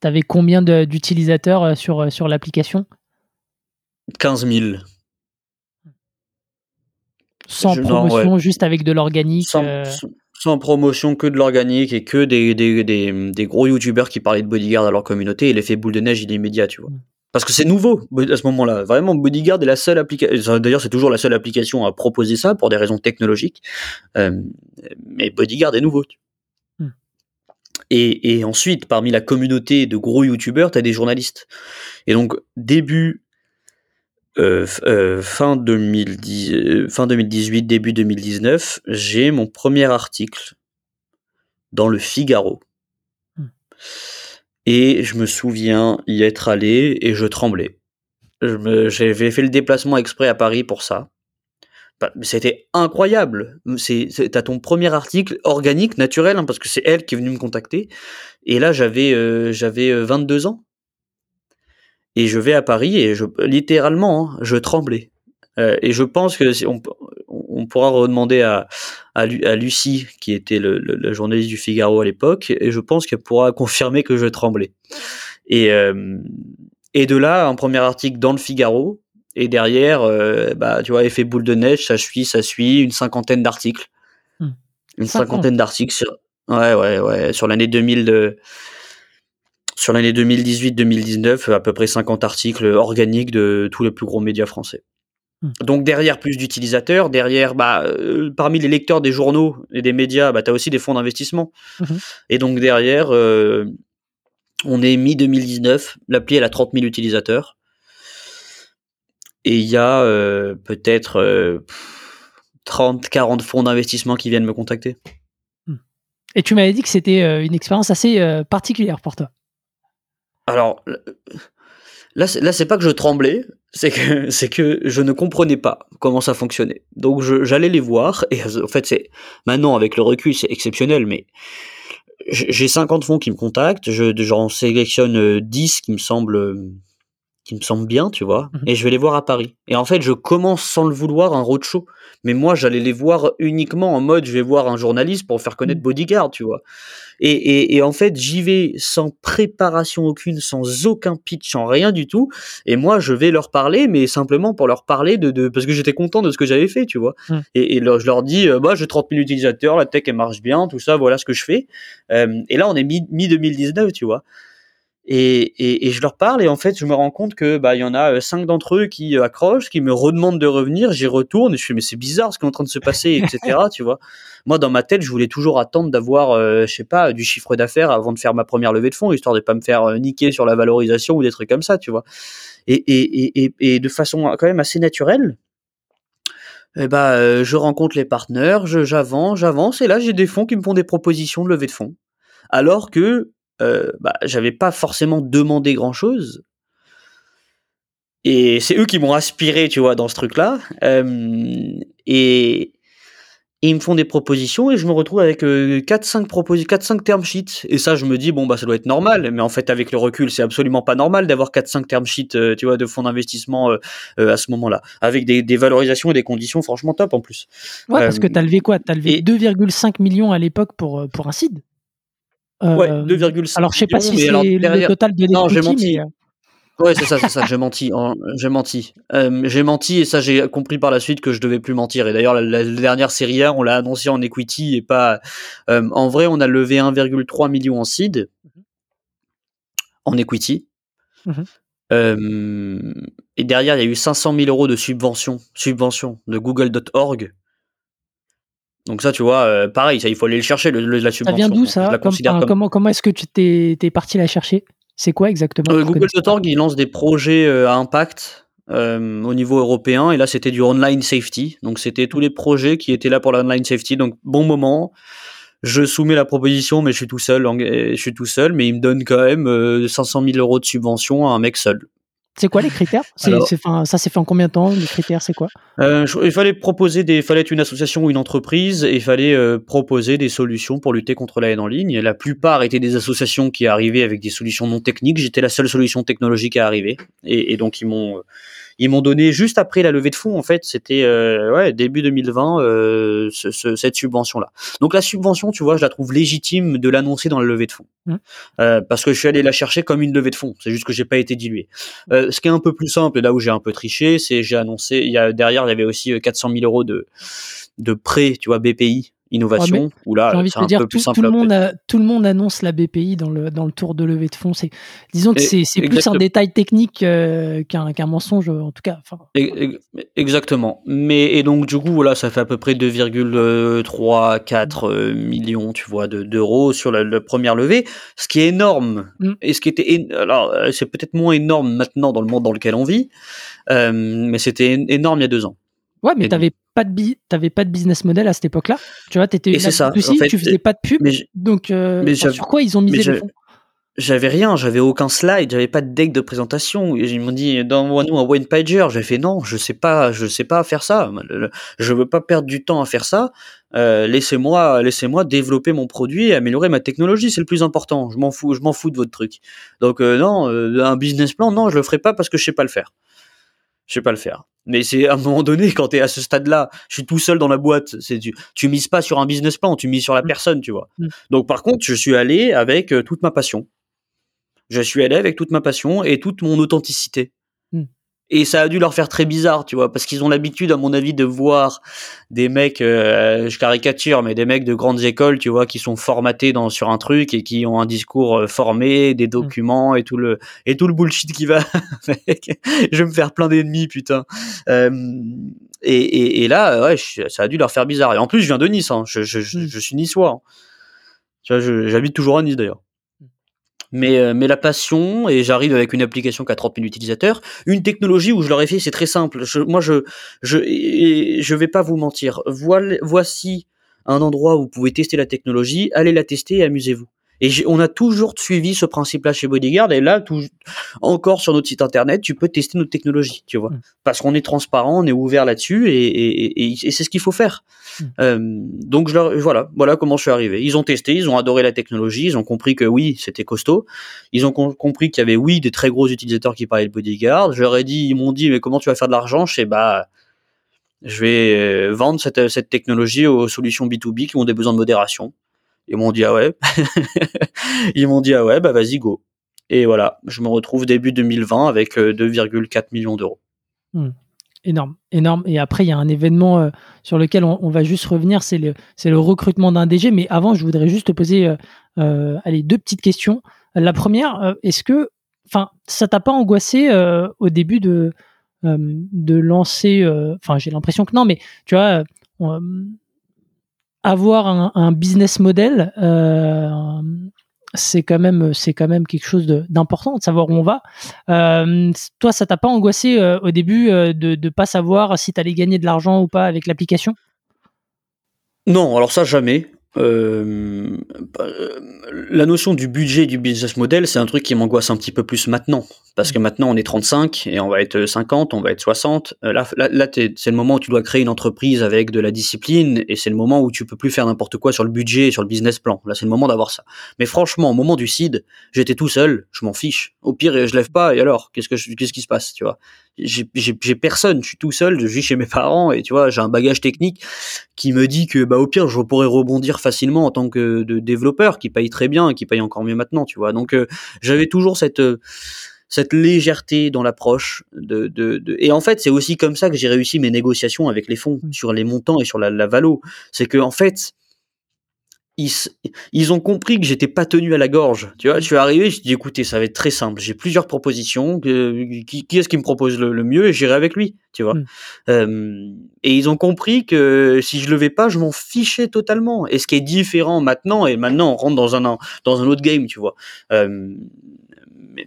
tu avais combien d'utilisateurs euh, sur, sur l'application? 15 000. Sans promotion, juste avec de l'organique. Euh. Sans, promotion, que de l'organique et que des, des, des, des gros youtubeurs qui parlaient de bodyguard à leur communauté et l'effet boule de neige il est immédiat, tu vois. Mm. Parce que c'est nouveau à ce moment-là. Vraiment, Bodyguard est la seule application. D'ailleurs, c'est toujours la seule application à proposer ça pour des raisons technologiques. Euh, mais Bodyguard est nouveau. Mm. Et, et, ensuite, parmi la communauté de gros youtubeurs, tu as des journalistes. Et donc, début euh, euh, fin, 2010, euh, fin 2018, début 2019, j'ai mon premier article dans le Figaro. Hmm. Et je me souviens y être allé et je tremblais. J'avais fait le déplacement exprès à Paris pour ça. Bah, c'était incroyable. T'as ton premier article organique, naturel, hein, parce que c'est elle qui est venue me contacter. Et là, j'avais, j'avais 22 ans. Et je vais à Paris et je, littéralement, hein, je tremblais. Euh, et je pense que si on, on pourra redemander à, à, Lucie, qui était le, le, journaliste du Figaro à l'époque, et je pense qu'elle pourra confirmer que je tremblais. Et, euh, et de là, un premier article dans le Figaro, et derrière, euh, bah, tu vois, effet boule de neige, ça suit, ça suit, une cinquantaine d'articles. Hmm. Une cinquantaine d'articles sur, ouais, ouais, ouais, sur l'année 2000 de, sur l'année 2018-2019, à peu près 50 articles organiques de tous les plus gros médias français. Mmh. Donc derrière plus d'utilisateurs, derrière bah, euh, parmi les lecteurs des journaux et des médias, bah, tu as aussi des fonds d'investissement. Mhm. Et donc derrière, euh, on est mi-2019, l'appli elle a 30 000 utilisateurs. Et il y a euh, peut-être euh, 30, 40 fonds d'investissement qui viennent me contacter. Et tu m'avais dit que c'était euh, une expérience assez euh, particulière pour toi. Alors là, là c'est pas que je tremblais, c'est que c'est que je ne comprenais pas comment ça fonctionnait. Donc je- j'allais les voir et en fait c'est maintenant avec le recul c'est exceptionnel, mais j'ai 50 fonds qui me contactent, je j'en sélectionne euh, 10 qui me semblent euh, qui me semblent bien, tu vois, Mhm. et je vais les voir à Paris. Et en fait, je commence sans le vouloir un roadshow. Mais moi, j'allais les voir uniquement en mode, je vais voir un journaliste pour faire connaître Mhm. Bodyguard, tu vois. Et, et, et en fait, j'y vais sans préparation aucune, sans aucun pitch, sans rien du tout. Et moi, je vais leur parler, mais simplement pour leur parler de, de parce que j'étais content de ce que j'avais fait, tu vois. Mm. Et, et je leur dis, euh, bah, j'ai 30 000 utilisateurs, la tech elle marche bien, tout ça, voilà ce que je fais. Euh, et là, on est mi, mi 2019, tu vois. Et, et, et je leur parle et en fait je me rends compte que bah il y en a euh, cinq d'entre eux qui euh, accrochent, qui me redemandent de revenir, j'y retourne et je fais mais c'est bizarre ce qui est en train de se passer, etc. tu vois. Moi dans ma tête je voulais toujours attendre d'avoir euh, je sais pas du chiffre d'affaires avant de faire ma première levée de fonds histoire de pas me faire euh, niquer sur la valorisation ou des trucs comme ça, tu vois. Et, et, et, et, et de façon quand même assez naturelle. Eh ben, euh, je rencontre les partenaires, j'avance, j'avance, et là j'ai des fonds qui me font des propositions de levée de fonds. Alors que euh, bah, j'avais pas forcément demandé grand chose. Et c'est eux qui m'ont aspiré, tu vois, dans ce truc-là. Euh, et, et ils me font des propositions et je me retrouve avec 4-5 proposi 4-5 term sheets. Et ça, je me dis, bon, bah, ça doit être normal. Mais en fait, avec le recul, c'est absolument pas normal d'avoir 4-5 term sheets, euh, tu vois, de fonds d'investissement euh, à ce moment-là. Avec des, des valorisations et des conditions franchement top en plus. Ouais, parce Euh, que tu as levé quoi? Tu as levé et- 2,5 millions à l'époque pour, pour un seed? Euh, Ouais, 2,5 Alors, je sais pas millions, si c'est le total de Non, j'ai menti. mais euh, Ouais, c'est ça, c'est ça, j'ai menti, en- j'ai menti. Euh, j'ai menti et ça j'ai compris par la suite que je devais plus mentir. Et d'ailleurs la, la dernière série A, on l'a annoncé en equity et pas. euh, en vrai, on a levé 1,3 million en seed, en equity. Mhm. Euh, et derrière, il y a eu 500 000 euros de subvention, subvention de Google.org. Donc ça, tu vois, euh, pareil, ça il faut aller le chercher le, le- la ça subvention. vient d'où ça la Comme- considère enfin, comme Comment, comment est-ce que tu t'es parti la chercher? C'est quoi exactement Euh. Google.org, il lance des projets euh, à impact euh, au niveau européen, et là c'était du online safety. Donc c'était tous les projets qui étaient là pour l'online safety. Donc bon moment, je soumets la proposition, mais je suis tout seul. Je suis tout seul, mais il me donne quand même euh, 500 000 euros de subvention à un mec seul. C'est quoi les critères? Alors- Ça s'est fait en combien de temps? Les critères, c'est quoi? Euh, je- il fallait proposer des, fallait être une association ou une entreprise, et il fallait euh, proposer des solutions pour lutter contre la haine en ligne. La plupart étaient des associations qui arrivaient avec des solutions non techniques. J'étais la seule solution technologique à arriver, et, et donc ils m'ont, euh, ils m'ont donné juste après la levée de fonds. En fait, c'était euh, ouais début 2020 euh, ce- ce- cette subvention là. Donc la subvention, tu vois, je la trouve légitime de l'annoncer dans la levée de fonds, Mhm. Euh, parce que je suis allé la chercher comme une levée de fonds. C'est juste que j'ai pas été dilué. Euh, ce qui est un peu plus simple, là où j'ai un peu triché, c'est j'ai annoncé, il y a derrière, il y avait aussi euh, 400 000 euros de de prêt, tu vois, BPI innovation, où là c'est un dire, peu tout, plus simple. tout le monde a- tout le monde annonce la BPI dans le, dans le tour de levée de fonds. C'est, disons que c'est, plus un détail technique euh, qu'un, mensonge, en tout cas. Exactement. Mais et donc du coup voilà, ça fait à peu près 2,34 euh, millions, tu vois, de- d'euros sur la, la première levée, ce qui est énorme. Mm. Et ce qui était alors euh, c'est peut-être moins énorme maintenant dans le monde dans lequel on vit, euh, mais c'était énorme il y a deux ans. ouais, mais t'avais pas de bi- t'avais pas de business model à cette époque-là. Tu vois, t'étais ça, aussi, en fait, tu faisais pas de pub. Mais Donc, euh, mais enfin, j'avais- sur quoi ils ont misé les fonds J'avais rien, j'avais aucun slide, j'avais pas de deck de présentation. Ils m'ont dit, donne-nous un one pager. J'ai fait non, je sais pas, je sais pas faire ça. Je veux pas perdre du temps à faire ça. Euh, laissez-moi, laissez-moi développer mon produit et améliorer ma technologie, c'est le plus important. Je m'en fous, je m'en fous de votre truc. Donc euh, non, un business plan, non, je le ferai pas parce que je sais pas le faire. Je sais pas le faire. Mais c'est à un moment donné, quand tu es à ce stade-là, je suis tout seul dans la boîte. C'est tu, tu mises pas sur un business plan, tu mises sur la Mm. personne, tu vois. Mm. Donc par contre, je suis allé avec euh, toute ma passion. Je suis allé avec toute ma passion et toute mon authenticité. Mm. Et ça a dû leur faire très bizarre, tu vois, parce qu'ils ont l'habitude, à mon avis, de voir des mecs, euh, je caricature, mais des mecs de grandes écoles, tu vois, qui sont formatés dans sur un truc et qui ont un discours euh, formé, des mmh. documents et tout le et tout le bullshit qui va avec. je vais me faire plein d'ennemis, putain. Euh, et, et, et, là, ouais, ça a dû leur faire bizarre. Et en plus, je viens de Nice, hein. je, je, je, je suis niçois. Hein. Tu vois, j'habite toujours à Nice d'ailleurs mais, euh, mais la passion, et j'arrive avec une application qui a 30 000 utilisateurs, une technologie où je leur ai fait, c'est très simple. Je, moi, je, je, je vais pas vous mentir. Voici un endroit où vous pouvez tester la technologie, allez la tester et amusez-vous. Et on a toujours suivi ce principe-là chez Bodyguard. Et là, tout, encore sur notre site internet, tu peux tester notre technologie, tu vois, mm. parce qu'on est transparent, on est ouvert là-dessus, et, et, et, c'est ce qu'il faut faire. Mm. Euh, donc je leur, voilà, voilà comment je suis arrivé. Ils ont testé, ils ont adoré la technologie, ils ont compris que oui, c'était costaud. Ils ont compris qu'il y avait oui des très gros utilisateurs qui parlaient de Bodyguard. Je leur ai dit, ils m'ont dit, mais comment tu vas faire de l'argent? Je sais bah je vais euh, vendre cette, cette technologie aux solutions B2B qui ont des besoins de modération. Ils m'ont dit ah ouais. ils m'ont dit ah ouais, bah vas-y go. Et voilà, je me retrouve début 2020 avec 2,4 euh, millions d'euros. Hmm. Énorme, énorme. Et après, il y a un événement euh, sur lequel on, va juste revenir, c'est le, le recrutement d'un DG. Mais avant, je voudrais juste te poser euh, allez, deux petites questions. La première, est-ce que, enfin, ça t'a pas angoissé au début de, de lancer, enfin, j'ai l'impression que non, mais tu vois, avoir un, business model, euh, c'est quand même quelque chose d'important de, savoir où on va. Euh, toi, ça t'a pas angoissé euh, au début de ne pas savoir si tu allais gagner de l'argent ou pas avec l'application? Non, alors ça jamais. Euh, la notion du budget du business model, c'est un truc qui m'angoisse un petit peu plus maintenant. Parce que maintenant, on est 35 et on va être 50, on va être 60. Euh, là, là, là c'est le moment où tu dois créer une entreprise avec de la discipline et c'est le moment où tu peux plus faire n'importe quoi sur le budget et sur le business plan. Là, c'est le moment d'avoir ça. Mais franchement, au moment du seed, j'étais tout seul, je m'en fiche. Au pire, je lève pas et alors, qu'est-ce que qu'est-ce qui se passe, tu vois? J'ai personne, je suis tout seul, je vis chez mes parents et tu vois, j'ai un bagage technique qui me dit que bah au pire, je pourrais rebondir facilement en tant que de développeur qui paye très bien et qui paye encore mieux maintenant, tu vois. Donc euh, j'avais toujours cette euh, cette légèreté dans l'approche de, de, de, et en fait c'est aussi comme ça que j'ai réussi mes négociations avec les fonds mmh. sur les montants et sur la, la valo c'est que en fait ils, ils ont compris que j'étais pas tenu à la gorge. Tu vois, je suis arrivé, je dis écoutez, ça va être très simple. J'ai plusieurs propositions. qui, qui est-ce qui me propose le, mieux et j'irai avec lui. Tu vois. Euh, et ils ont compris que si je levais pas, je m'en fichais totalement. Et ce qui est différent maintenant, et maintenant on rentre dans un dans un autre game, tu vois. Euh,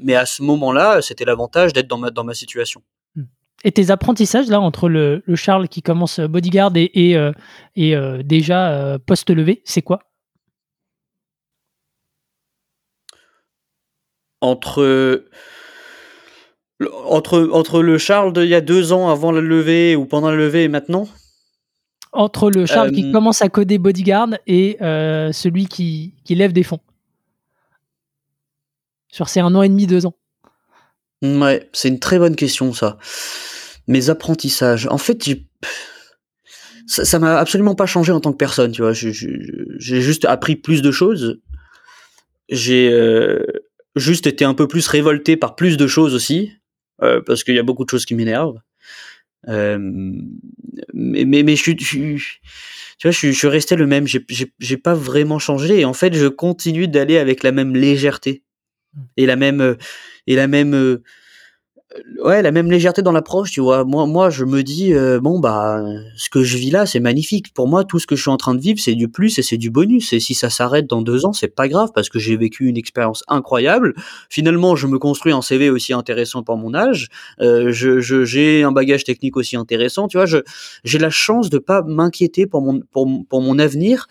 mais, à ce moment-là, c'était l'avantage d'être dans ma, dans ma situation. Hmm. Et tes apprentissages là entre le, Charles qui commence bodyguard et, et, euh, euh, déjà euh, poste levé, c'est quoi? Entre entre entre le Charles d'il y a deux ans avant la levée ou pendant la levée et maintenant? Entre le Charles qui commence à coder bodyguard et celui qui, qui lève des fonds. Sur ces un an et demi, deux ans Ouais, c'est une très bonne question, ça. Mes apprentissages. En fait, ça m'a absolument pas changé en tant que personne, tu vois. J'ai juste appris plus de choses. J'ai euh, juste été un peu plus révolté par plus de choses aussi, euh, parce qu'il y a beaucoup de choses qui m'énervent. Euh, mais, mais, mais je, suis, tu vois, je, je suis resté le même. J'ai pas vraiment changé. Et en fait, je continue d'aller avec la même légèreté et la même euh, et la même euh, ouais la même légèreté dans l'approche tu vois. Moi moi je me dis euh, bon bah ce que je vis là c'est magnifique. Pour moi tout ce que je suis en train de vivre c'est du plus et c'est du bonus. Et si ça s'arrête dans deux ans c'est pas grave parce que j'ai vécu une expérience incroyable. Finalement je me construis un CV aussi intéressant pour mon âge. Euh, je j'ai un bagage technique aussi intéressant. Tu vois je j'ai la chance de pas m'inquiéter pour mon pour, pour mon avenir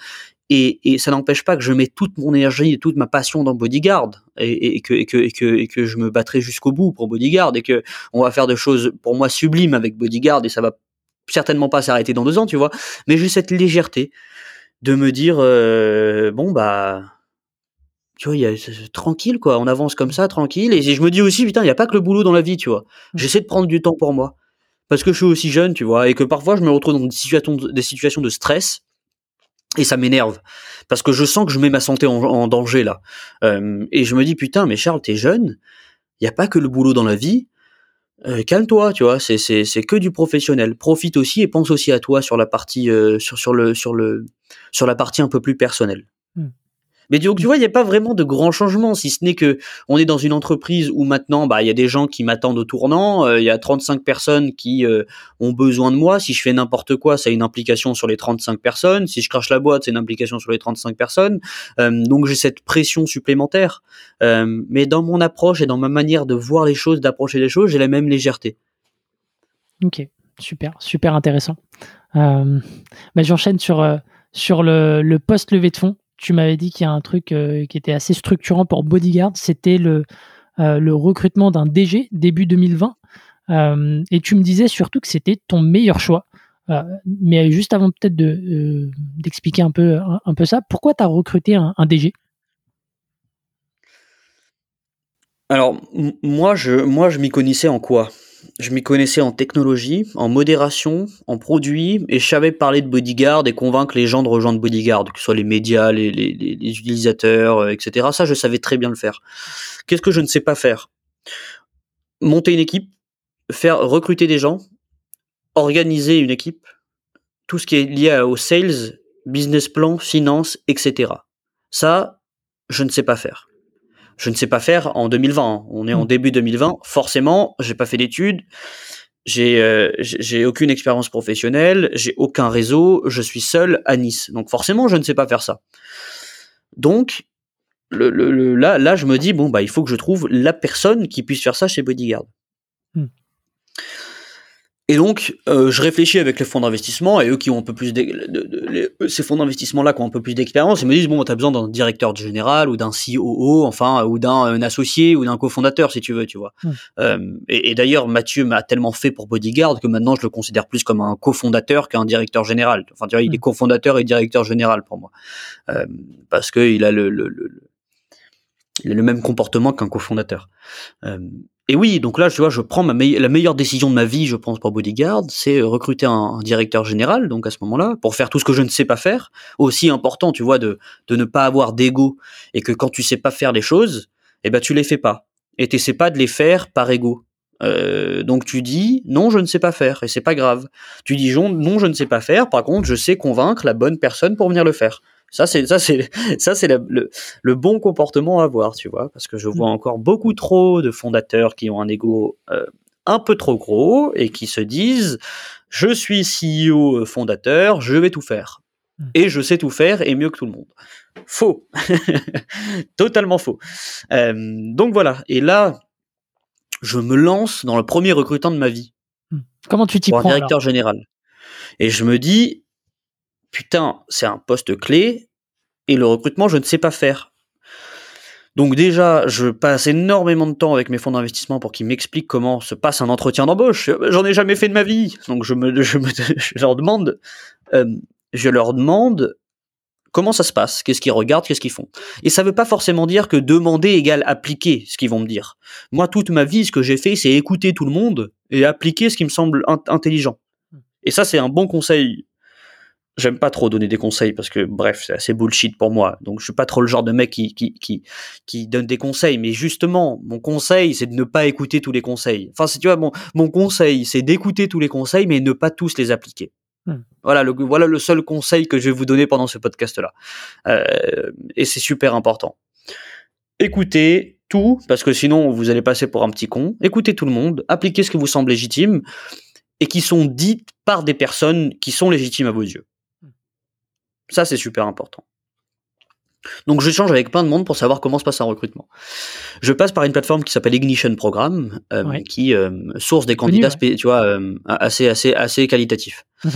et, et, ça n'empêche pas que je mets toute mon énergie et toute ma passion dans Bodyguard et, et, que, et, que, et, que, et que je me battrai jusqu'au bout pour Bodyguard et que on va faire des choses pour moi sublimes avec Bodyguard et ça va certainement pas s'arrêter dans deux ans, tu vois. Mais j'ai cette légèreté de me dire euh, bon bah tu vois, y a tranquille quoi, on avance comme ça tranquille et je me dis aussi putain, il y a pas que le boulot dans la vie, tu vois. Mmh. J'essaie de prendre du temps pour moi parce que je suis aussi jeune, tu vois, et que parfois je me retrouve dans des situations des situations de stress et ça m'énerve parce que je sens que je mets ma santé en, danger là. Euh, et je me dis putain, mais Charles, t'es jeune. Il y a pas que le boulot dans la vie. euh, calme-toi, tu vois, c'est c'est c'est que du professionnel. Profite aussi et pense aussi à toi sur la partie euh, sur sur le sur le sur la partie un peu plus personnelle. Hmm. Mais donc tu vois, il n'y a pas vraiment de grands changements, si ce n'est que on est dans une entreprise où maintenant, bah, il y a des gens qui m'attendent au tournant, euh, il y a 35 personnes qui euh, ont besoin de moi. Si je fais n'importe quoi, ça a une implication sur les 35 personnes. Si je crache la boîte, c'est une implication sur les 35 personnes. Euh, donc j'ai cette pression supplémentaire. Mais dans mon approche et dans ma manière de voir les choses, d'approcher les choses, j'ai la même légèreté. Ok, super, super intéressant. Bah, J'enchaîne sur, sur le, le post levée de fonds. Tu m'avais dit qu'il y a un truc euh, qui était assez structurant pour Bodyguard, c'était le, euh, recrutement d'un DG début 2020. Euh, et tu me disais surtout que c'était ton meilleur choix. Mais juste avant peut-être de, d'expliquer un peu, un, peu ça, pourquoi tu as recruté un, DG Alors moi je m'y connaissais en quoi? Je m'y connaissais en technologie, en modération, en produits, et je savais parler de Bodyguard et convaincre les gens de rejoindre Bodyguard, que ce soit les médias, les, utilisateurs, euh, etc. Ça, je savais très bien le faire. Qu'est-ce que je ne sais pas faire? Monter une équipe, faire recruter des gens, organiser une équipe, tout ce qui est lié à- au sales, business plan, finance, etc. Ça, je ne sais pas faire. Je ne sais pas faire en 2020. hein. On est en Mm. début 2020. Forcément, j'ai pas fait d'études. J'ai euh, j'ai j'ai aucune expérience professionnelle. J'ai aucun réseau. Je suis seul à Nice. Donc forcément, je ne sais pas faire ça. Donc le, le- le- là, là, je me dis bon bah il faut que je trouve la personne qui puisse faire ça chez Bodyguard. Mm. Et donc, euh, je réfléchis avec les fonds d'investissement et eux qui ont un peu plus d'ex- de, de- les- ces fonds d'investissement là qui ont un peu plus d'expérience, ils me disent bon, t'as besoin d'un directeur général ou d'un COO, enfin, ou d'un un associé ou d'un cofondateur si tu veux, tu vois. Mm. Euh, et et d'ailleurs, Mathieu m'a tellement fait pour Bodyguard que maintenant je le considère plus comme un cofondateur qu'un directeur général. Enfin, tu vois, il est cofondateur et directeur général pour moi Euh, parce que il a le, le, le, le- le même comportement qu'un cofondateur. Et oui, donc là, tu vois, je prends ma la meilleure décision de ma vie, je pense, pour Bodyguard, c'est euh, recruter un, un directeur général, donc à ce moment-là, pour faire tout ce que je ne sais pas faire. Aussi important, tu vois, de, de ne pas avoir d'ego, et que quand tu sais pas faire les choses, eh ben tu les fais pas. Et tu sais pas de les faire par ego. Euh, donc tu dis non, je ne sais pas faire, et c'est pas grave. Tu dis non, je ne sais pas faire. Par contre, je sais convaincre la bonne personne pour venir le faire. Ça, c'est ça, c'est ça, c'est le, le bon comportement à avoir, tu vois, parce que je vois encore beaucoup trop de fondateurs qui ont un ego euh, un peu trop gros et qui se disent je suis CEO fondateur, je vais tout faire Mm. et je sais tout faire et mieux que tout le monde. Faux, totalement faux. Euh, donc voilà, et là, je me lance dans le premier recrutement de ma vie Comment tu t'y un prends directeur général. Et je me dis, putain, c'est un poste clé, et le recrutement, je ne sais pas faire. Donc déjà, je passe énormément de temps avec mes fonds d'investissement pour qu'ils m'expliquent comment se passe un entretien d'embauche. J'en ai jamais fait de ma vie. Donc je, leur demande, euh, je leur demande comment ça se passe, qu'est-ce qu'ils regardent, qu'est-ce qu'ils font. Et ça veut pas forcément dire que demander égale appliquer ce qu'ils vont me dire. Moi, toute ma vie, ce que j'ai fait, c'est écouter tout le monde et appliquer ce qui me semble int- intelligent. Et ça, c'est un bon conseil. J'aime pas trop donner des conseils parce que, bref, c'est assez bullshit pour moi. Donc, je suis pas trop le genre de mec qui, qui, qui, qui donne des conseils. Mais justement, mon conseil, c'est de ne pas écouter tous les conseils. Enfin, si tu vois, mon, mon conseil, c'est d'écouter tous les conseils, mais ne pas tous les appliquer. Hmm. Voilà, le, voilà le seul conseil que je vais vous donner pendant ce podcast-là. Euh, et c'est super important. Écoutez tout, parce que sinon vous allez passer pour un petit con. Écoutez tout le monde, appliquez ce qui vous semble légitime et qui sont dites par des personnes qui sont légitimes à vos yeux. Ça, c'est super important. Donc, j'échange avec plein de monde pour savoir comment se passe un recrutement. Je passe par une plateforme qui s'appelle Ignition Programme, euh, Ouais. qui euh, source des Connu, candidats, ouais. tu vois, euh, assez, assez, assez qualitatifs. Mhm.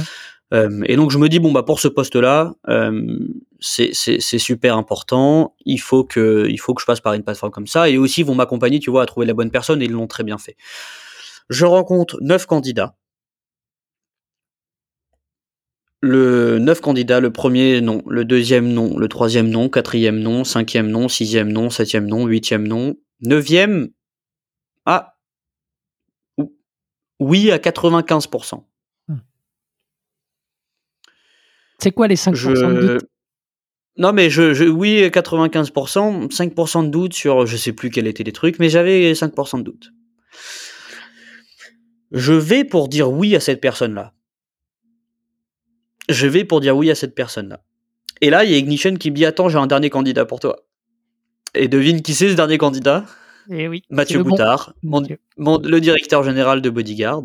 Euh, et donc, je me dis bon bah pour ce poste-là, euh, c'est c'est c'est super important. Il faut que il faut que je passe par une plateforme comme ça. Et aussi, ils vont m'accompagner, tu vois, à trouver la bonne personne. Et ils l'ont très bien fait. Je rencontre neuf candidats. Le neuf candidats, le premier non, le deuxième non, le troisième non, quatrième non, cinquième non, sixième non, septième non, huitième non, neuvième ah ou- oui à 95%. C'est quoi les 5% de doute? Non mais je, je oui 95%, 5% de doute sur je sais plus quels étaient les trucs, mais j'avais 5% de doute. je vais pour dire oui à cette personne-là. Je vais pour dire oui à cette personne-là. Et là, il y a Ignition qui me dit Attends, j'ai un dernier candidat pour toi. Et devine qui c'est ce dernier candidat? Eh oui. Mathieu bon. Boutard, mon- Mathieu. mon- le directeur général de Bodyguard.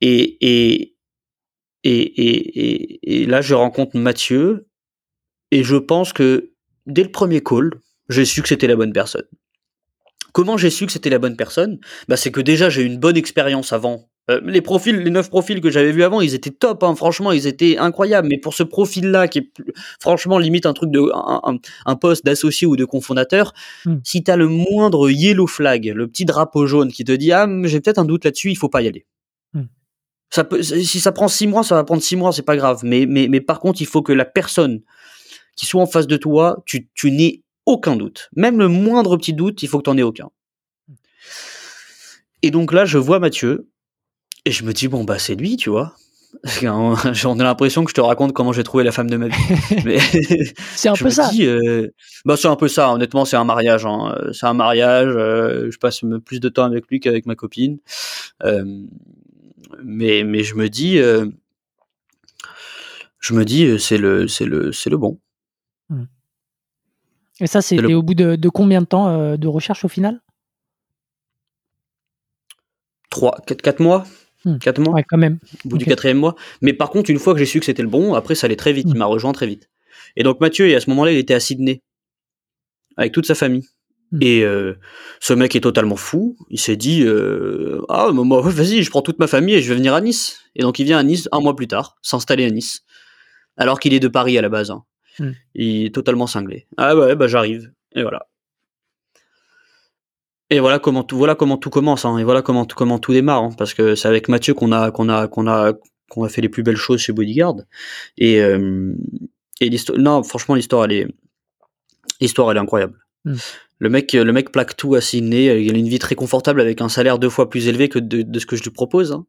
Et, et, et, et, et, et là, je rencontre Mathieu, et je pense que dès le premier call, j'ai su que c'était la bonne personne. Comment j'ai su que c'était la bonne personne? Bah, C'est que déjà, j'ai eu une bonne expérience avant. Euh, les profils, les neuf profils que j'avais vus avant, ils étaient top, hein, franchement, ils étaient incroyables. Mais pour ce profil-là, qui est franchement limite un truc de un, un- un poste d'associé ou de cofondateur, Hmm. si t'as le moindre yellow flag, le petit drapeau jaune qui te dit ah j'ai peut-être un doute là-dessus, il faut pas y aller. Hmm. Ça peut, si ça prend six mois, ça va prendre six mois, c'est pas grave. Mais, mais, mais par contre, il faut que la personne qui soit en face de toi, tu, tu n'aies aucun doute. Même le moindre petit doute, il faut que tu n'en aies aucun. Et donc là, je vois Mathieu, et je me dis, bon, bah, c'est lui, tu vois. J'en ai l'impression que je te raconte comment j'ai trouvé la femme de ma vie. C'est un je peu me ça. dis, euh, bah, c'est un peu ça, honnêtement, c'est un mariage. hein. Euh, C'est un mariage, euh, je passe plus de temps avec lui qu'avec ma copine. Euh, mais, mais je me dis, je me dis, c'est le, c'est le, c'est le bon. Et ça, c'était le- au bout de, de combien de temps de recherche au final? Trois, quatre, quatre mois, Hmm. quatre mois. Ouais, quand même. au bout du quatrième mois. Mais par contre, une fois que j'ai su que c'était le bon, après, ça allait très vite. Il m'a rejoint très vite. Et donc, Mathieu, et à ce moment-là, il était à Sydney, avec toute sa famille. Mm. Et euh, ce mec est totalement fou. Il s'est dit euh, Ah, moi, vas-y, je prends toute ma famille et je vais venir à Nice. Et donc, il vient à Nice un mois plus tard, s'installer à Nice. Alors qu'il est de Paris à la base. hein. Il est totalement cinglé. Ah ouais, bah j'arrive. Et voilà. Et voilà comment tout, voilà comment tout commence, hein, et voilà comment tout, comment tout démarre, hein, parce que c'est avec Mathieu qu'on a, qu'on a, qu'on a, qu'on a fait les plus belles choses chez Bodyguard. Et, euh, et l'histoire, non, franchement, l'histoire, elle est, l'histoire, elle est incroyable. Mm. Le mec, le mec plaque tout à Sydney. Il a une vie très confortable avec un salaire deux fois plus élevé que de, de ce que je lui propose. hein.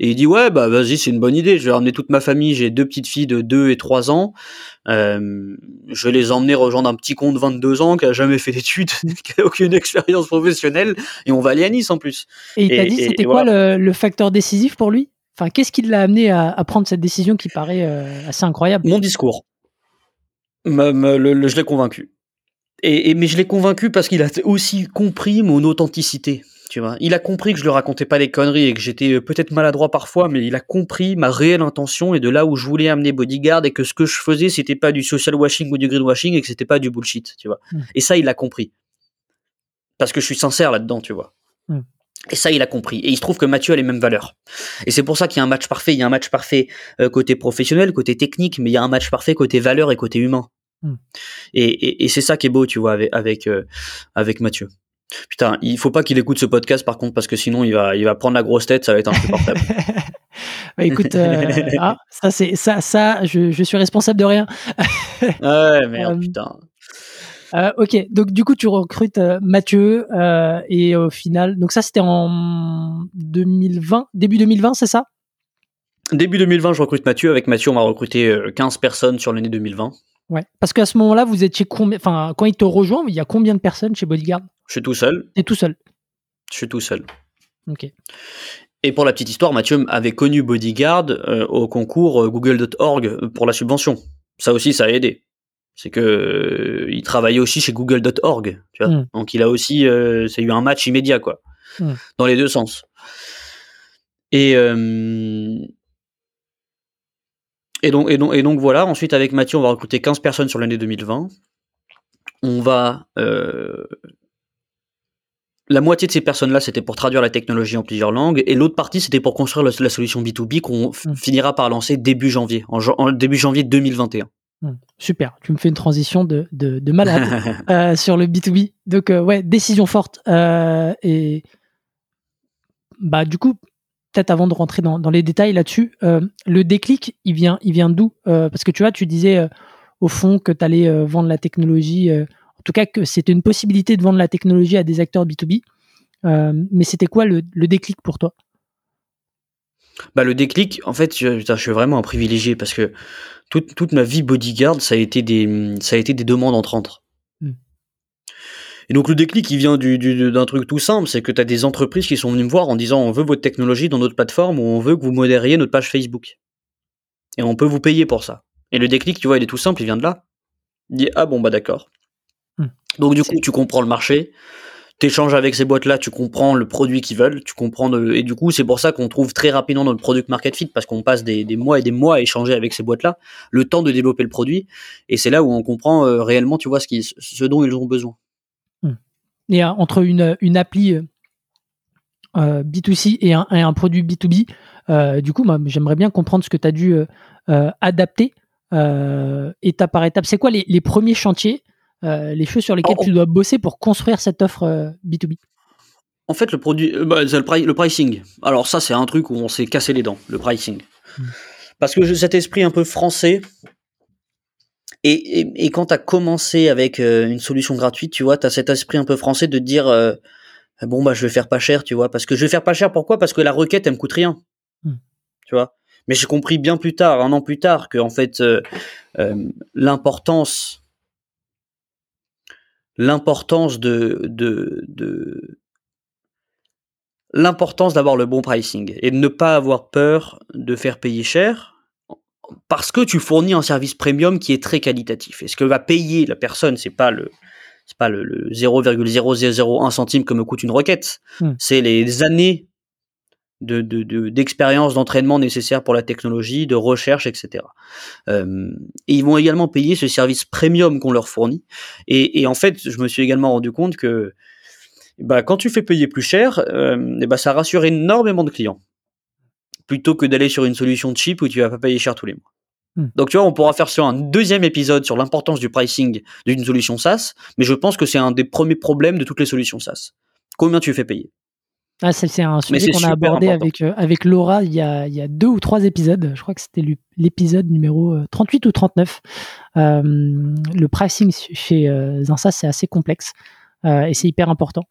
Et il dit ouais bah vas-y c'est une bonne idée. Je vais ramener toute ma famille. J'ai deux petites filles de 2 et 3 ans. Euh, je vais les emmener rejoindre un petit con de 22 ans qui a jamais fait d'études, qui a aucune expérience professionnelle. Et on va aller à Nice en plus. Et il t'a dit, c'était quoi voilà. le, le facteur décisif pour lui? Enfin, qu'est-ce qui l'a amené à, à prendre cette décision qui paraît euh, assez incroyable? Mon discours. Me- me- le- le- je l'ai convaincu. Et, et- mais je l'ai convaincu parce qu'il a aussi compris mon authenticité. Tu vois, il a compris que je lui racontais pas des conneries et que j'étais euh, peut-être maladroit parfois, mais il a compris ma réelle intention et de là où je voulais amener Bodyguard et que ce que je faisais c'était pas du social washing ou du greenwashing et que c'était pas du bullshit, tu vois. Mm. Et ça il a compris. Parce que je suis sincère là-dedans, tu vois. Mm. Et ça, il a compris. Et il se trouve que Mathieu a les mêmes valeurs. Et c'est pour ça qu'il y a un match parfait. Il y a un match parfait euh, côté professionnel, côté technique, mais il y a un match parfait côté valeur et côté humain. Mm. Et, et, et c'est ça qui est beau, tu vois, avec avec, euh, avec Mathieu. Putain, il faut pas qu'il écoute ce podcast par contre parce que sinon il va il va prendre la grosse tête, ça va être insupportable. Bah, écoute, euh, ah, ça c'est ça, ça, je, je suis responsable de rien. ouais, merde, Euh, putain. Euh, ok, donc du coup tu recrutes Mathieu et au final, donc ça c'était en 2020, début 2020, c'est ça? Début 2020, je recrute Mathieu. Avec Mathieu, on va recruter euh, 15 personnes sur l'année 2020. Ouais. Parce qu'à ce moment-là, vous étiez combien Enfin, quand il te rejoint, il y a combien de personnes chez Bodyguard? Je suis tout seul. T'es tout seul. Je suis tout seul. Ok. Et pour la petite histoire, Mathieu avait connu Bodyguard euh, au concours euh, google.org pour la subvention. Ça aussi, ça a aidé. C'est que euh, il travaillait aussi chez google.org. Tu vois Mm. Donc il a aussi, euh, c'est eu un match immédiat quoi, Mm. dans les deux sens. Et euh, et donc et donc et donc voilà. Ensuite avec Mathieu, on va recruter 15 personnes sur l'année 2020. On va euh, la moitié de ces personnes-là, c'était pour traduire la technologie en plusieurs langues, et l'autre partie, c'était pour construire la, la solution B2B qu'on Mm. finira par lancer début janvier, en, jan- en début janvier 2021. Hmm. Super, tu me fais une transition de, de, de malade euh, sur le B2B. Donc, euh, ouais, décision forte. Euh, et bah, du coup, peut-être avant de rentrer dans, dans les détails là-dessus, le déclic, il vient, il vient d'où? Parce que tu vois, tu disais au fond que tu allais vendre la technologie, tout cas que c'était une possibilité de vendre la technologie à des acteurs B2B. Euh, mais c'était quoi le, le déclic pour toi? Bah, le déclic, en fait, je, suis vraiment un privilégié parce que toute, toute ma vie bodyguard, ça a été des, ça a été des demandes entrantes. Mm. Et donc le déclic, il vient du, du- d'un truc tout simple, c'est que tu as des entreprises qui sont venues me voir en disant on veut votre technologie dans notre plateforme ou on veut que vous modériez notre page Facebook. Et on peut vous payer pour ça. Et le déclic, tu vois, il est tout simple, il vient de là. Il dit ah bon bah d'accord. Hmm. Donc du coup, tu comprends le marché, t'échanges avec ces boîtes-là, tu comprends le produit qu'ils veulent, tu comprends de- et du coup c'est pour ça qu'on trouve très rapidement notre product market fit parce qu'on passe des, des mois et des mois à échanger avec ces boîtes-là, le temps de développer le produit et c'est là où on comprend euh, réellement, tu vois, ce, qui, ce dont ils ont besoin. Et euh, entre une, une appli euh, euh, B2C et un, et un produit B2B, euh, du coup, j'aimerais bien comprendre ce que tu as dû adapter étape par étape. C'est quoi les, les premiers chantiers, les choses sur lesquelles Oh. tu dois bosser pour construire cette offre euh, B2B En fait, le produit, euh, bah, le, pri- le pricing. Alors ça, c'est un truc où on s'est cassé les dents, le pricing. Mm. Parce que j'ai cet esprit un peu français. Et, et, et quand tu as commencé avec euh, une solution gratuite, tu vois, tu as cet esprit un peu français de te dire, euh, bon, bah, je vais faire pas cher, tu vois. Parce que je vais faire pas cher, pourquoi? Parce que la requête, elle me coûte rien. Mm. Tu vois? Mais j'ai compris bien plus tard, un an plus tard, que en fait, euh, euh, l'importance l'importance de, de, de l'importance d'avoir le bon pricing et de ne pas avoir peur de faire payer cher parce que tu fournis un service premium qui est très qualitatif. Et ce que va payer la personne, c'est pas le c'est pas le, le 0,0001 centime que me coûte une requête, Hmm. c'est les années de, de, de- d'expérience, d'entraînement nécessaires pour la technologie, de recherche, etc. Euh, et ils vont également payer ce service premium qu'on leur fournit. Et, et en fait, je me suis également rendu compte que bah, quand tu fais payer plus cher, euh, et bah, ça rassure énormément de clients. Plutôt que d'aller sur une solution cheap où tu vas pas payer cher tous les mois. Hmm. Donc tu vois, on pourra faire sur un deuxième épisode sur l'importance du pricing d'une solution SaaS, mais je pense que c'est un des premiers problèmes de toutes les solutions SaaS. Combien tu fais payer? Ah, c'est, un sujet qu'on a abordé important. avec, euh, avec Laura il y, a, il y a deux ou trois épisodes. Je crois que c'était l'épisode numéro euh, 38 ou 39. Euh, le pricing chez euh, Zinsa, c'est assez complexe euh, et c'est hyper important.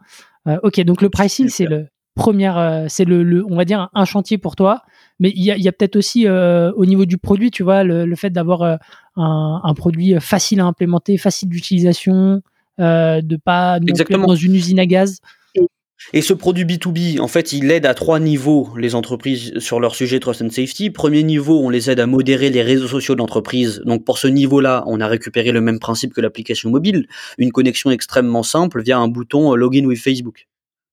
Euh, ok, donc le pricing, c'est le premier, euh, c'est le, le- on va dire un chantier pour toi. Mais il y a, peut-être aussi euh, au niveau du produit, tu vois, le, le fait d'avoir euh, un, un produit facile à implémenter, facile d'utilisation, euh, de pas non plus être Exactement. dans une usine à gaz. Et ce produit B2B, en fait, il aide à trois niveaux les entreprises sur leur sujet Trust and Safety. Premier niveau, on les aide à modérer les réseaux sociaux de l'entreprise. Donc pour ce niveau-là, on a récupéré le même principe que l'application mobile, une connexion extrêmement simple via un bouton euh, Login with Facebook.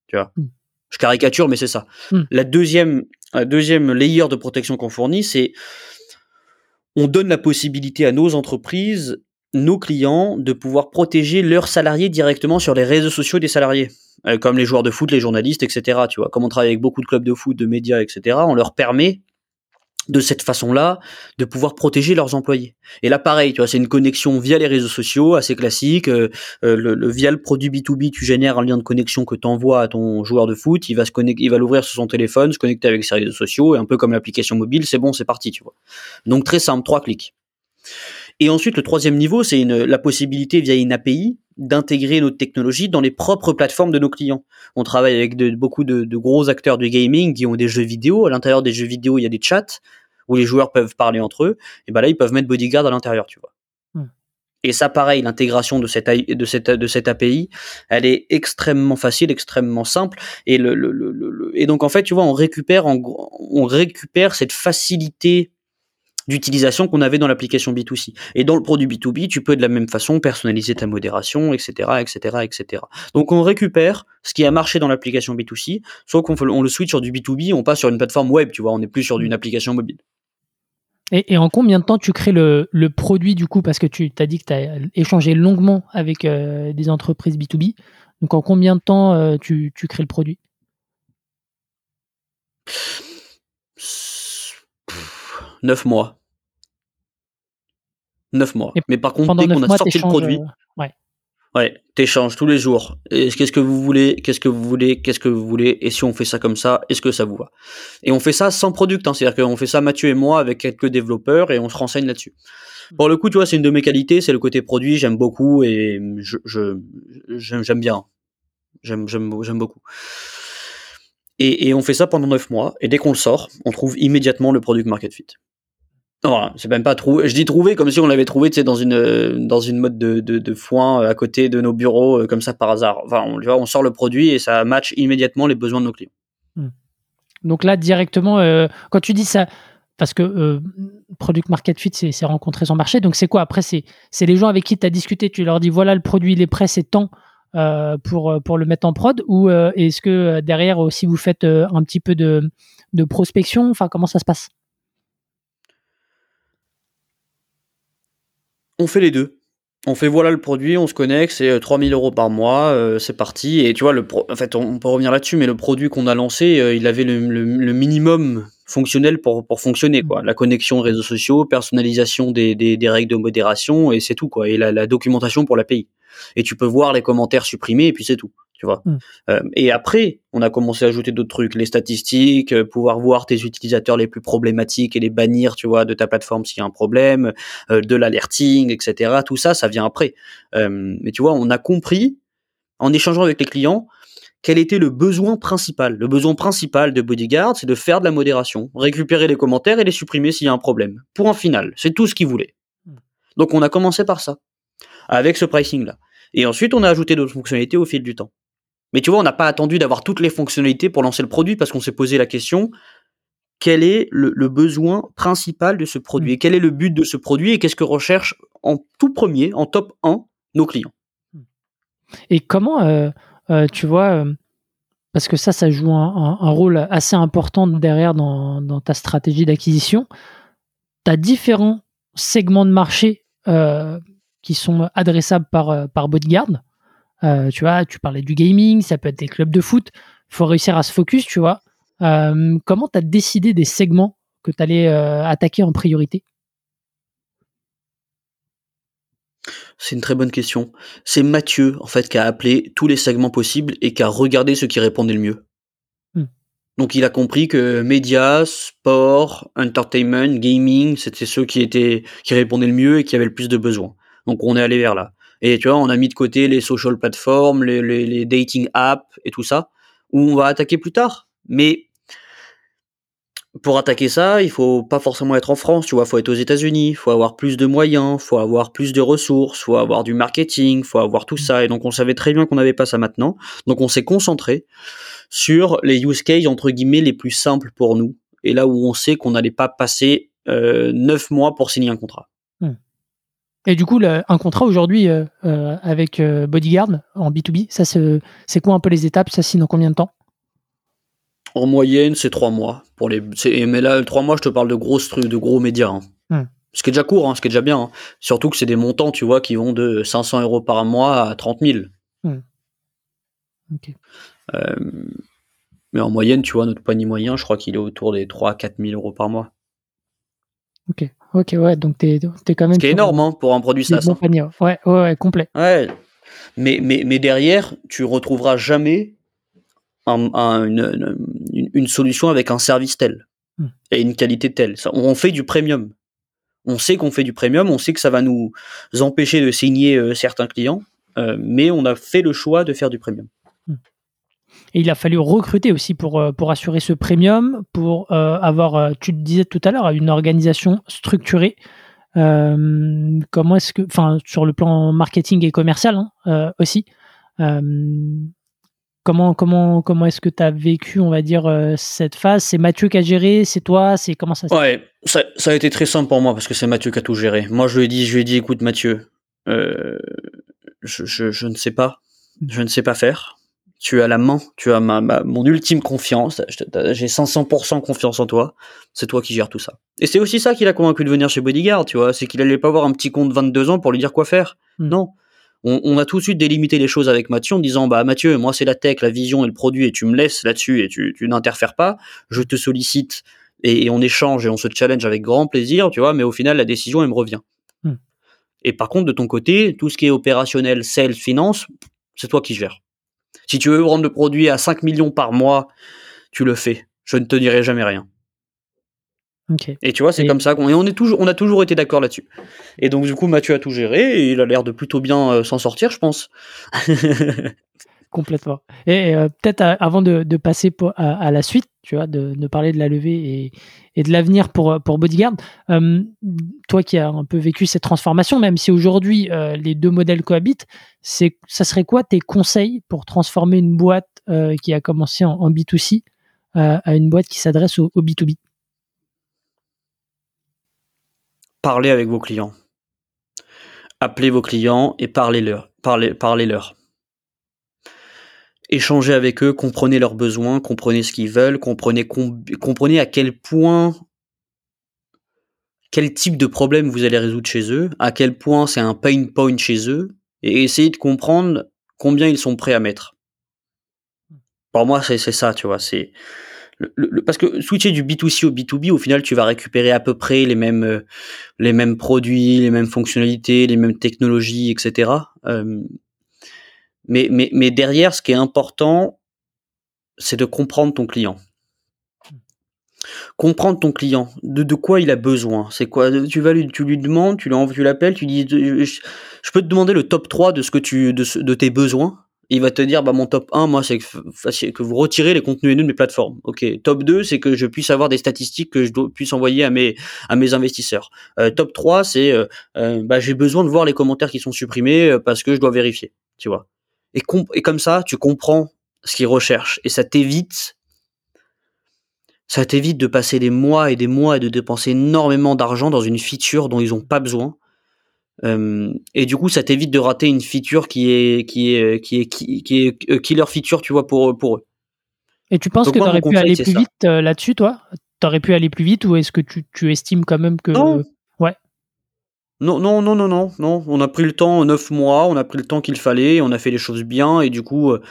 Tu vois Mm. Je caricature, mais c'est ça. Mm. La deuxième, la deuxième layer de protection qu'on fournit, c'est on donne la possibilité à nos entreprises, nos clients, de pouvoir protéger leurs salariés directement sur les réseaux sociaux des salariés euh, comme les joueurs de foot, les journalistes, etc. Tu vois, comme on travaille avec beaucoup de clubs de foot, de médias, etc. On leur permet de cette façon-là de pouvoir protéger leurs employés. Et là, pareil, tu vois, c'est une connexion via les réseaux sociaux, assez classique. Euh, euh, le, le- via le produit B2B, tu génères un lien de connexion que tu envoies à ton joueur de foot. Il va se connecter, il va l'ouvrir sur son téléphone, se connecter avec ses réseaux sociaux, et un peu comme l'application mobile, c'est bon, c'est parti, tu vois. Donc très simple, trois clics. Et ensuite, le troisième niveau, c'est la possibilité via une API d'intégrer notre technologie dans les propres plateformes de nos clients. On travaille avec de- beaucoup de, de gros acteurs du gaming qui ont des jeux vidéo. À l'intérieur des jeux vidéo, il y a des chats où les joueurs peuvent parler entre eux. Et ben là, ils peuvent mettre Bodyguard à l'intérieur, tu vois. Hmm. Et ça, pareil, l'intégration de cette, AI de cette, de cette API, elle est extrêmement facile, extrêmement simple. Et, le, le, le, le- et donc, en fait, tu vois, on récupère, on récupère cette facilité d'utilisation qu'on avait dans l'application B2C. Et dans le produit B2B, tu peux de la même façon personnaliser ta modération, etc., etc., etc. Donc on récupère ce qui a marché dans l'application B2C, soit qu'on on le switch sur du B2B, on passe sur une plateforme web, tu vois, on n'est plus sur une application mobile. Et, et en combien de temps tu crées le, le produit du coup? Parce que tu as dit que tu as échangé longuement avec euh, des entreprises B2B. Donc en combien de temps euh, tu, tu crées le produit? Pff, Neuf mois. Neuf mois. Et Mais par contre, dès qu'on a mois, sorti le produit, euh, ouais. Ouais, t'échanges tous les jours. Qu'est-ce que vous voulez Qu'est-ce que vous voulez Qu'est-ce que vous voulez Et si on fait ça comme ça, est-ce que ça vous va? Et on fait ça sans product, hein, c'est-à-dire qu'on fait ça Mathieu et moi avec quelques développeurs et on se renseigne là-dessus. Pour le coup, tu vois, c'est une de mes qualités, c'est le côté produit, j'aime beaucoup et je j'aime bien. J'aime beaucoup. Et, et on fait ça pendant neuf mois et dès qu'on le sort, on trouve immédiatement le product market fit. Non, c'est même pas trouvé. Je dis trouvé comme si on l'avait trouvé, tu dans une dans une mode de, de, foin à côté de nos bureaux, comme ça par hasard. Enfin, on, on sort le produit et ça match immédiatement les besoins de nos clients. Hmm. Donc là, directement, quand tu dis ça, parce que euh, Product Market Fit, c'est rencontrer son marché. Donc, c'est quoi? Après, c'est les gens avec qui tu as discuté. Tu leur dis voilà, le produit, il est prêt, c'est temps euh, pour, pour le mettre en prod Ou euh, est-ce que derrière aussi, vous faites un petit peu de, de prospection? Enfin, comment ça se passe? On fait les deux on fait voilà le produit, on se connecte, c'est 3000 euros par mois, c'est parti. Et tu vois, le en fait, on, peut revenir là-dessus, mais le produit qu'on a lancé, il avait le, minimum fonctionnel pour, pour fonctionner quoi. La connexion aux réseaux sociaux, personnalisation des, des, des règles de modération et c'est tout quoi. Et la, la, documentation pour l'API. Et tu peux voir les commentaires supprimés et puis c'est tout. Tu vois. Mm. Euh, et après, on a commencé à ajouter d'autres trucs, les statistiques, euh, pouvoir voir tes utilisateurs les plus problématiques et les bannir, tu vois, de ta plateforme s'il y a un problème, euh, de l'alerting, etc. Tout ça, ça vient après. mais tu vois, on a compris en échangeant avec les clients quel était le besoin principal. Le besoin principal de Bodyguard, c'est de faire de la modération, récupérer les commentaires et les supprimer s'il y a un problème. Pour un final, c'est tout ce qu'il voulait. Hmm. Donc on a commencé par ça, avec ce pricing-là. Et ensuite, on a ajouté d'autres fonctionnalités au fil du temps. Mais tu vois, on n'a pas attendu d'avoir toutes les fonctionnalités pour lancer le produit parce qu'on s'est posé la question quel est le, besoin principal de ce produit hmm. Quel est le but de ce produit Et qu'est-ce que recherchent en tout premier, en top 1, nos clients? Hmm. Et comment, euh, euh, tu vois, euh, parce que ça, ça joue un, rôle assez important derrière dans, ta stratégie d'acquisition. Tu as différents segments de marché euh, qui sont adressables par, par Bodyguard. Tu vois, tu parlais du gaming, ça peut être des clubs de foot. Il faut réussir à se focus, tu vois. comment tu as décidé des segments que tu allais attaquer en priorité? C'est une très bonne question. C'est Mathieu, en fait, qui a appelé tous les segments possibles et qui a regardé ceux qui répondaient le mieux. Hmm. Donc il a compris que médias, sport, entertainment, gaming, c'était ceux qui étaient qui répondaient le mieux et qui avaient le plus de besoins. Donc on est allé vers là. Et tu vois, on a mis de côté les social platforms, les, les, les dating apps et tout ça, où on va attaquer plus tard. Mais pour attaquer ça, il faut pas forcément être en France, tu vois, faut être aux États-Unis, faut avoir plus de moyens, faut avoir plus de ressources, faut avoir du marketing, faut avoir tout ça. Et donc on savait très bien qu'on n'avait pas ça maintenant. Donc on s'est concentré sur les use cases entre guillemets les plus simples pour nous et là où on sait qu'on n'allait pas passer euh, neuf mois pour signer un contrat. Et du coup, un contrat aujourd'hui euh, euh, avec Bodyguard en B2B, ça c'est quoi un peu les étapes? Ça signe en combien de temps? En moyenne, c'est trois mois. Pour les, mais là, trois mois, je te parle de trucs, de gros médias. Hein. Hmm. Ce qui est déjà court, hein, ce qui est déjà bien. Hein. Surtout que c'est des montants, tu vois, qui vont de 500 euros par mois à 30 000. Hmm. Euh, mais en moyenne, tu vois, notre panier moyen, je crois qu'il est autour des 3 4 000 euros par mois. Ok, ok, ouais, donc t'es es quand même. Ce qui est énorme hein, pour un produit SaaS. Bon panier, ouais, ouais, ouais, complet. Ouais. Mais, mais, mais derrière, tu retrouveras jamais une, solution avec un service tel hmm. et une qualité telle. On fait du premium. On sait qu'on fait du premium, on sait que ça va nous empêcher de signer euh, certains clients, euh, mais on a fait le choix de faire du premium. Et il a fallu recruter aussi pour, euh, pour assurer ce premium, pour avoir, tu le disais tout à l'heure, une organisation structurée. comment est-ce que, enfin, sur le plan marketing et commercial hein, aussi, Comment, comment, comment est-ce que tu as vécu, on va dire, euh, cette phase? C'est Mathieu qui a géré C'est toi C'est comment ça Ouais, ça, a été très simple pour moi parce que c'est Mathieu qui a tout géré. Moi, je lui ai dit, je lui ai écoute, Mathieu, euh, je, je, je, ne sais pas, je ne sais pas faire. Tu as la main, tu as ma, mon ultime confiance. J'ai 500% confiance en toi. C'est toi qui gères tout ça. Et c'est aussi ça qui l'a convaincu de venir chez Bodyguard, tu vois. C'est qu'il allait pas avoir un petit con de 22 ans pour lui dire quoi faire. Hmm. Non on, a tout de suite délimité les choses avec Mathieu en disant bah Mathieu, moi c'est la tech, la vision et le produit et tu me laisses là-dessus et tu, n'interfères pas. Je te sollicite et, on échange et on se challenge avec grand plaisir, tu vois. Mais au final, la décision elle me revient. Hmm. Et par contre, de ton côté, tout ce qui est opérationnel, sales, finance, c'est toi qui gères. Si tu veux vendre le produit à 5 millions par mois, tu le fais. Je ne te dirai jamais rien. Et tu vois, c'est comme ça qu'on on est toujours, on a toujours été d'accord là-dessus. Et donc du coup, Mathieu a tout géré et il a l'air de plutôt bien euh, s'en sortir, je pense. Complètement. Et euh, peut-être avant de, passer à, la suite, tu vois, de, parler de la levée et, de l'avenir pour, pour Bodyguard, euh, toi qui as un peu vécu cette transformation, même si aujourd'hui euh, les deux modèles cohabitent, ça serait quoi tes conseils pour transformer une boîte qui a commencé en, B2C à une boîte qui s'adresse au, B2B Parlez avec vos clients. Appelez vos clients et parlez-leur. Parlez, parlez-leur échangez avec eux, comprenez leurs besoins, comprenez ce qu'ils veulent, comprenez, à quel point, quel type de problème vous allez résoudre chez eux, à quel point c'est un pain point chez eux, et essayez de comprendre combien ils sont prêts à mettre. Pour moi, c'est ça, tu vois, c'est parce que switcher du B2C au B2B, au final, tu vas récupérer à peu près les mêmes, euh, les mêmes produits, les mêmes fonctionnalités, les mêmes technologies, etc. Mais, mais, mais derrière, ce qui est important, c'est de comprendre ton client. Comprendre ton client, de, de quoi il a besoin. C'est quoi? Tu vas lui, tu lui demandes, tu l'appelles, tu dis, je, peux te demander le top 3 de ce que tu, de, de tes besoins. Il va te dire, bah mon top 1, moi, c'est que, que vous retirez les contenus haineux de mes plateformes. Ok. Top 2, c'est que je puisse avoir des statistiques que je puisse envoyer à mes, à mes investisseurs. Euh, top 3, c'est, euh, euh, bah, j'ai besoin de voir les commentaires qui sont supprimés parce que je dois vérifier. Tu vois? Et, et comme ça, tu comprends ce qu'ils recherchent et ça t'évite ça t'évite de passer des mois et des mois et de dépenser énormément d'argent dans une feature dont ils n'ont pas besoin. Euh, et du coup, ça t'évite de rater une feature qui est qui est qui est qui, qui est euh, killer feature, tu vois, pour pour eux. Et tu penses que tu aurais pu aller plus vite euh, là-dessus, toi? Tu aurais pu aller plus vite ou est-ce que tu, tu, estimes quand même que ouais non, non, non, non, non, non. On a pris le temps, neuf mois, on a pris le temps qu'il fallait, on a fait les choses bien, et du coup, euh,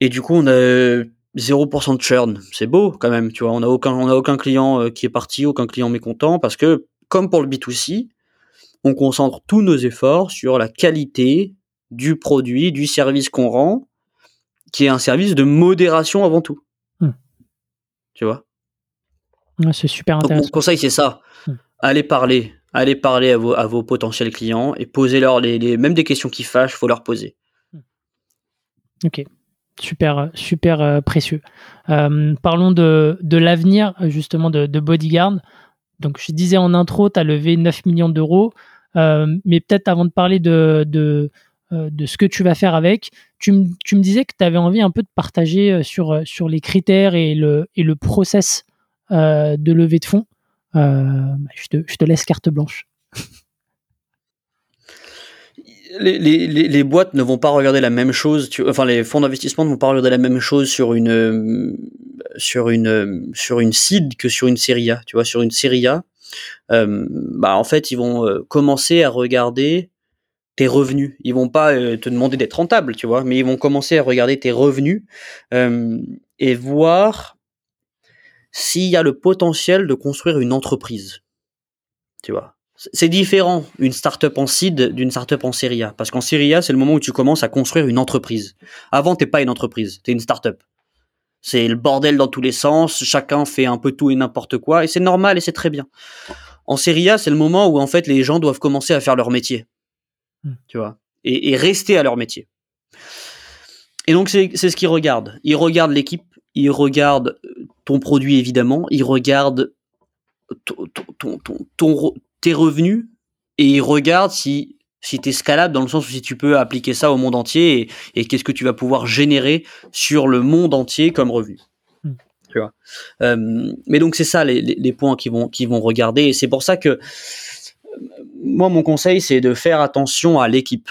et du coup, on a 0% de churn. C'est beau quand même, tu vois. On a aucun, on a aucun client euh, qui est parti, aucun client mécontent, parce que, comme pour le B2C, on concentre tous nos efforts sur la qualité du produit, du service qu'on rend, qui est un service de modération avant tout. Hmm. Tu vois? c'est super intéressant. mon conseil, c'est ça. Hmm. Allez parler allez parler à vos, potentiels clients et posez-leur les, les, même des questions qui fâchent, faut leur poser. Ok, super, super euh, précieux. Euh, parlons de, l'avenir justement de, Bodyguard. Donc je disais en intro, tu as levé 9 millions d'euros, euh, mais peut-être avant de parler de, ce que tu vas faire avec, tu, me disais que tu avais envie un peu de partager sur, les critères et le, et le process de levée de fonds. Euh, je, te, laisse carte blanche. Les, boîtes ne vont pas regarder la même chose. enfin, les fonds d'investissement ne vont pas regarder la même chose sur une sur une sur une seed que sur une série A. Tu vois, sur une série A, euh, bah en fait, ils vont euh, commencer à regarder tes revenus. Ils vont pas te demander d'être rentable, tu vois, mais ils vont commencer à regarder tes revenus et voir s'il y a le potentiel de construire une entreprise. Tu vois. C'est différent une startup en seed d'une startup en série A. Parce qu'en série A, c'est le moment où tu commences à construire une entreprise. Avant, t'es pas une entreprise, t'es une startup. C'est le bordel dans tous les sens, chacun fait un peu tout et n'importe quoi, et c'est normal et c'est très bien. En série A, c'est le moment où en fait les gens doivent commencer à faire leur métier. Hmm. Tu vois. Et, et, rester à leur métier. Et donc c'est ce qu'ils regardent. Ils regardent l'équipe, ils regardent ton produit évidemment, il regarde tes revenus et il regarde si, si tu es scalable dans le sens où si tu peux appliquer ça au monde entier et, qu'est-ce que tu vas pouvoir générer sur le monde entier comme revenu. Hmm. Tu vois? Euh, mais donc c'est ça les, les, points qui vont, qui vont regarder et c'est pour ça que moi mon conseil c'est de faire attention à l'équipe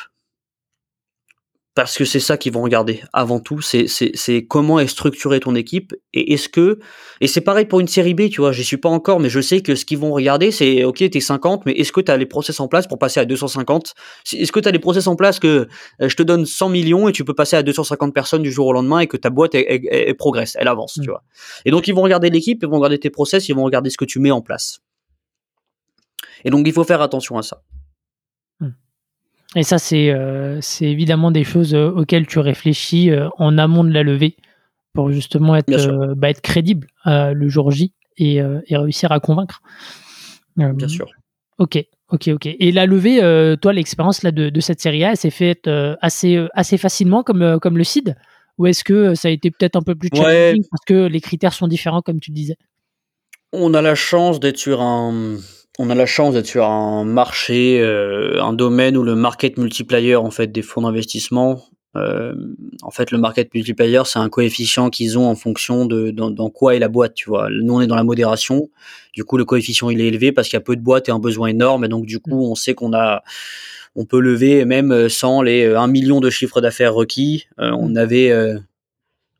parce que c'est ça qu'ils vont regarder avant tout, c'est c'est comment est structurée ton équipe et est-ce que et c'est pareil pour une série B, tu vois, j'y suis pas encore mais je sais que ce qu'ils vont regarder c'est OK, tu es 50 mais est-ce que tu as les process en place pour passer à 250 Est-ce que tu as les process en place que euh, je te donne 100 millions et tu peux passer à 250 personnes du jour au lendemain et que ta boîte elle, progresse, elle avance, tu mmh. vois? Et donc ils vont regarder l'équipe, ils vont regarder tes process, ils vont regarder ce que tu mets en place. Et donc il faut faire attention à ça. Et ça, c'est euh, évidemment des choses euh, auxquelles tu réfléchis euh, en amont de la levée pour justement être, bah, être crédible le jour J et, et, réussir à convaincre. Bien sûr. Ok. Ok, ok. Et la levée, euh, toi, l'expérience là de, cette série A, elle s'est faite euh, assez, euh, assez facilement comme, comme le seed Ou est-ce que ça a été peut-être un peu plus challenging parce que les critères sont différents, comme tu disais? On a la chance d'être sur un, on a la chance d'être sur un marché, un domaine où le market multiplier en fait des fonds d'investissement euh, en fait, le market multiplier, c'est un coefficient qu'ils ont en fonction de dans, quoi est la boîte, tu vois. Nous, on est dans la modération. Du coup, le coefficient il est élevé parce qu'il y a peu de boîtes et un besoin énorme. Et donc, du coup, on sait qu'on a, on peut lever même sans les 1 million de chiffres d'affaires requis. Euh, on avait, euh,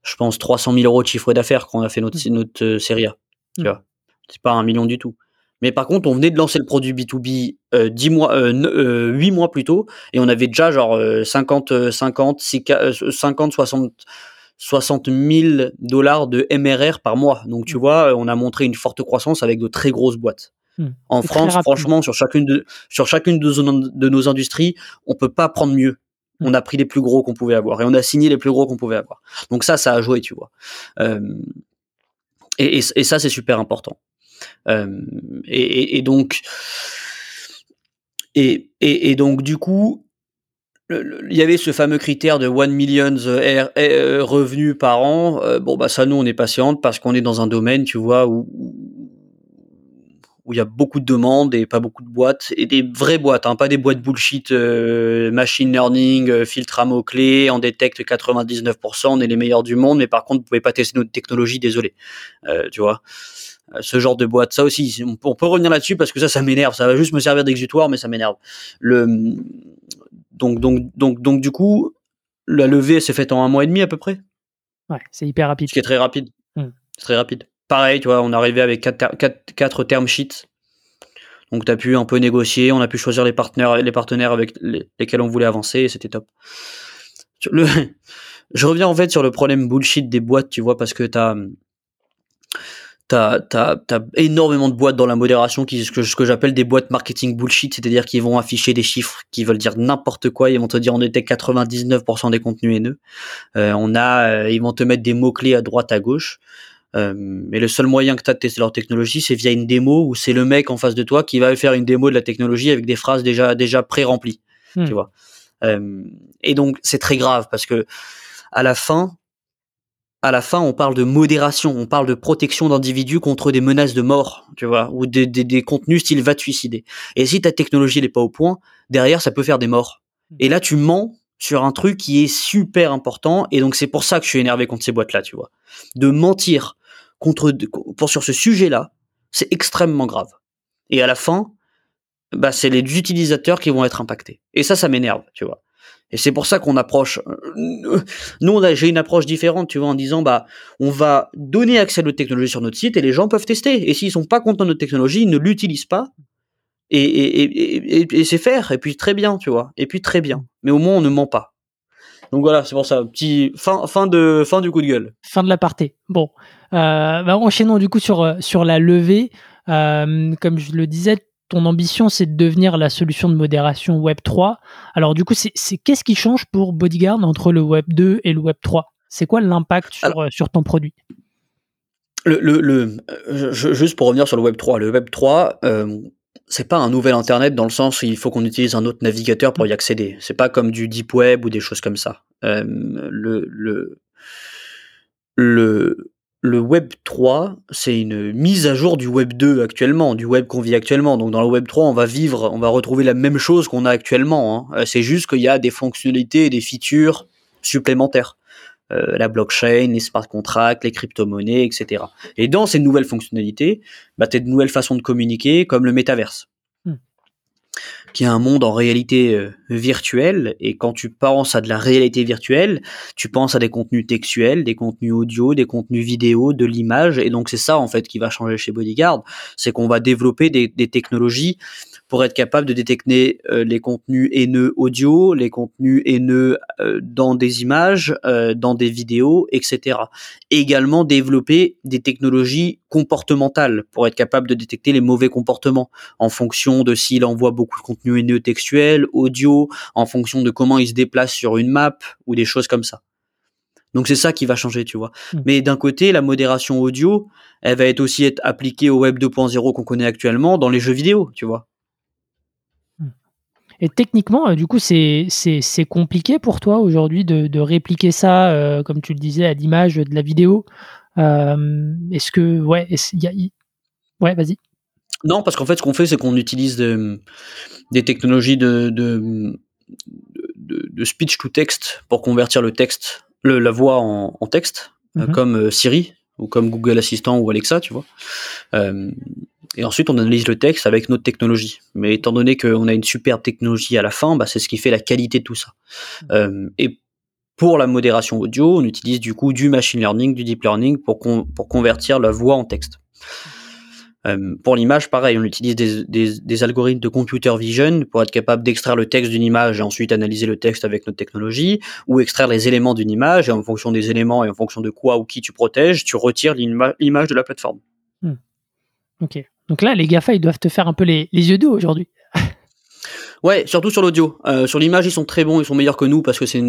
je pense, 300 000 euros de chiffre d'affaires quand on a fait notre, notre série A. Tu vois, c'est pas un million du tout. Mais par contre, on venait de lancer le produit B2B euh, 10 mois, euh, 8 euh, mois plus tôt, et on avait déjà genre 50, 50, 50, 60, 60 000 dollars de MRR par mois. Donc tu mmh. vois, on a montré une forte croissance avec de très grosses boîtes. Mmh. En France, franchement, sur chacune de sur chacune de, nos industries, on peut pas prendre mieux. Mmh. On a pris les plus gros qu'on pouvait avoir et on a signé les plus gros qu'on pouvait avoir. Donc ça, ça a joué, tu vois. Euh, et, et, ça, c'est super important. Euh, et, donc, et, donc du coup, il y avait ce fameux critère de 1 million euh, revenus par an. Euh, bon, bah ça, nous, on est patiente parce qu'on est dans un domaine, tu vois, où il y a beaucoup de demandes et pas beaucoup de boîtes et des vraies boîtes, hein, pas des boîtes bullshit, machine learning, filtre à mots clés, on détecte 99%, on est les meilleurs du monde, mais par contre, vous pouvez pas tester notre technologie, désolé, tu vois? Euh, ce genre de boîte. Ça aussi, on peut revenir là-dessus parce que ça, ça m'énerve. Ça va juste me servir d'exutoire, mais ça m'énerve. Le donc donc donc donc du coup, la levée s'est faite en un mois et demi à peu près? Ouais, c'est hyper rapide. Ce qui est très rapide. Hmm. C'est très rapide. Pareil, tu vois, on est arrivé avec quatre, quatre, quatre term sheets. Donc tu as pu un peu négocier, on a pu choisir les partenaires, les partenaires avec lesquels on voulait avancer et c'était top. Le, je reviens en fait sur le problème bullshit des boîtes, tu vois, parce que tu as T'as as, as, énormément de boîtes dans la modération qui ce que, ce que j'appelle des boîtes marketing bullshit, c'est-à-dire qu'ils vont afficher des chiffres qui veulent dire n'importe quoi. Ils vont te dire on était 99% des contenus haineux. Euh, on a, euh, ils vont te mettre des mots clés à droite à gauche. Euh, mais le seul moyen que tu as de tester leur technologie, c'est via une démo où c'est le mec en face de toi qui va faire une démo de la technologie avec des phrases déjà déjà pré-remplies. Hmm. Tu vois. Euh, et donc c'est très grave parce que à la fin, à la fin, on parle de modération, on parle de protection d'individus contre des menaces de mort, tu vois, ou des, des, contenus style va te suicider. Et si ta technologie n'est pas au point, derrière, ça peut faire des morts. Hmm. Et là, tu mens sur un truc qui est super important, et donc c'est pour ça que je suis énervé contre ces boîtes-là, tu vois. De mentir contre, pour, sur ce sujet-là, c'est extrêmement grave. Et à la fin, bah, c'est les utilisateurs qui vont être impactés. Et ça, ça m'énerve, tu vois. Et c'est pour ça qu'on approche. Euh, nous, j'ai une approche différente, tu vois, en disant bah, on va donner accès à notre technologie sur notre site et les gens peuvent tester. Et s'ils sont pas contents de notre technologie, ils ne l'utilisent pas. Et, c'est faire. Et puis très bien, tu vois. Et puis très bien. Mais au moins, on ne ment pas. Donc voilà, c'est pour ça. Petit fin, fin de fin du coup de gueule. Fin de l'aparté. Bon, euh, bah, enchaînons du coup sur euh, sur la levée. Comme je le disais, ton ambition, c'est de devenir la solution de modération Web 3. Alors du coup, c'est qu'est-ce qui change pour Bodyguard entre le Web 2 et le Web 3 C'est quoi l'impact sur, euh, sur ton produit? Le, le, euh, juste pour revenir sur le Web 3, le Web 3, euh, c'est pas un nouvel Internet dans le sens où il faut qu'on utilise un autre navigateur pour y accéder. C'est pas comme du Deep Web ou des choses comme ça. Euh, le, le, le, le Web 3, c'est une mise à jour du Web 2 actuellement, du Web qu'on vit actuellement. Donc dans le Web 3, on va vivre, on va retrouver la même chose qu'on a actuellement. Hein. Euh, c'est juste qu'il y a des fonctionnalités et des features supplémentaires. Euh, la blockchain, les smart contracts, les crypto-monnaies, etc. Et dans ces nouvelles fonctionnalités, bah, tu de nouvelles façons de communiquer, comme le métaverse qui est un monde en réalité euh, virtuelle. Et quand tu penses à de la réalité virtuelle, tu penses à des contenus textuels, des contenus audio, des contenus vidéo, de l'image. Et donc c'est ça en fait qui va changer chez Bodyguard, c'est qu'on va développer des, des technologies pour être capable de détecter euh, les contenus haineux audio, les contenus haineux euh, dans des images, euh, dans des vidéos, etc. Et également développer des technologies comportementales pour être capable de détecter les mauvais comportements en fonction de s'il envoie beaucoup de contenu haineux textuel, audio, en fonction de comment il se déplace sur une map ou des choses comme ça. Donc c'est ça qui va changer, tu vois. Mmh. Mais d'un côté, la modération audio, elle va être aussi être appliquée au web 2.0 qu'on connaît actuellement dans les jeux vidéo, tu vois. Et techniquement, du coup, c'est compliqué pour toi aujourd'hui de, de, répliquer ça, comme tu le disais, à l'image de la vidéo. Est-ce que, ouais, y a, ouais, vas-y. Non, parce qu'en fait, ce qu'on fait, c'est qu'on utilise des technologies de, de, de, speech to text pour convertir le texte, le, la voix en, en texte, euh, mhm. comme euh, Siri ou comme Google Assistant ou Alexa, tu vois. Euh, et ensuite, on analyse le texte avec notre technologie. Mais étant donné qu'on a une superbe technologie à la fin, bah, c'est ce qui fait la qualité de tout ça. Mhm. Euh, et pour la modération audio, on utilise du coup du machine learning, du deep learning pour, pour convertir la voix en texte. Euh, pour l'image, pareil, on utilise des, des, des, algorithmes de computer vision pour être capable d'extraire le texte d'une image et ensuite analyser le texte avec notre technologie, ou extraire les éléments d'une image et en fonction des éléments et en fonction de quoi ou qui tu protèges, tu retires l'image de la plateforme. Hmm. Ok. Donc là, les GAFA, ils doivent te faire un peu les, yeux doux aujourd'hui. ouais, surtout sur l'audio. Euh, sur l'image, ils sont très bons, ils sont meilleurs que nous parce que c'est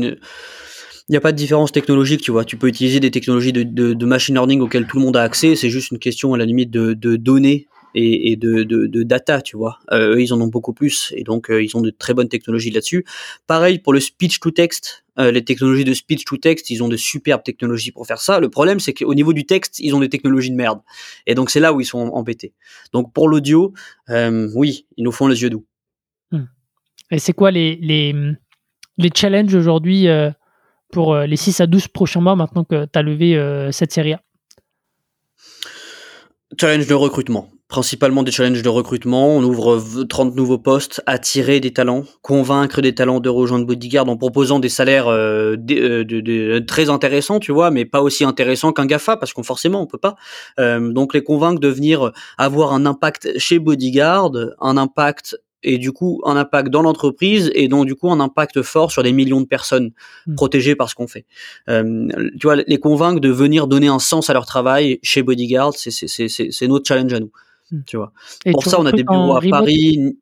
il n'y a pas de différence technologique, tu vois. Tu peux utiliser des technologies de, machine learning auxquelles tout le monde a accès. C'est juste une question à la limite de données et, et de, de, data, tu vois. Euh, eux, ils en ont beaucoup plus et donc euh, ils ont de très bonnes technologies là-dessus. Pareil pour le speech to text. Euh, les technologies de speech to text, ils ont de superbes technologies pour faire ça. Le problème, c'est qu'au niveau du texte, ils ont des technologies de merde. Et donc c'est là où ils sont embêtés. Donc pour l'audio, oui, ils nous font les yeux doux. Hmm. Et c'est quoi les, les, les challenges aujourd'hui pour les 6 à 12 prochains mois maintenant que tu as levé cette série A? Challenge de recrutement. Principalement des challenges de recrutement. On ouvre 30 nouveaux postes, attirer des talents, convaincre des talents de rejoindre Bodyguard en proposant des salaires euh, très intéressants, tu vois, mais pas aussi intéressants qu'un GAFA, parce qu'on forcément on peut pas. donc les convaincre de venir avoir un impact chez Bodyguard, un impact et du coup un impact dans l'entreprise et donc du coup un impact fort sur des millions de personnes hmm. protégées par ce qu'on fait. Euh, tu vois, les convaincre de venir donner un sens à leur travail chez Bodyguard, c'est notre challenge à nous. Tu vois. Pour ça, on a des bureaux à Paris.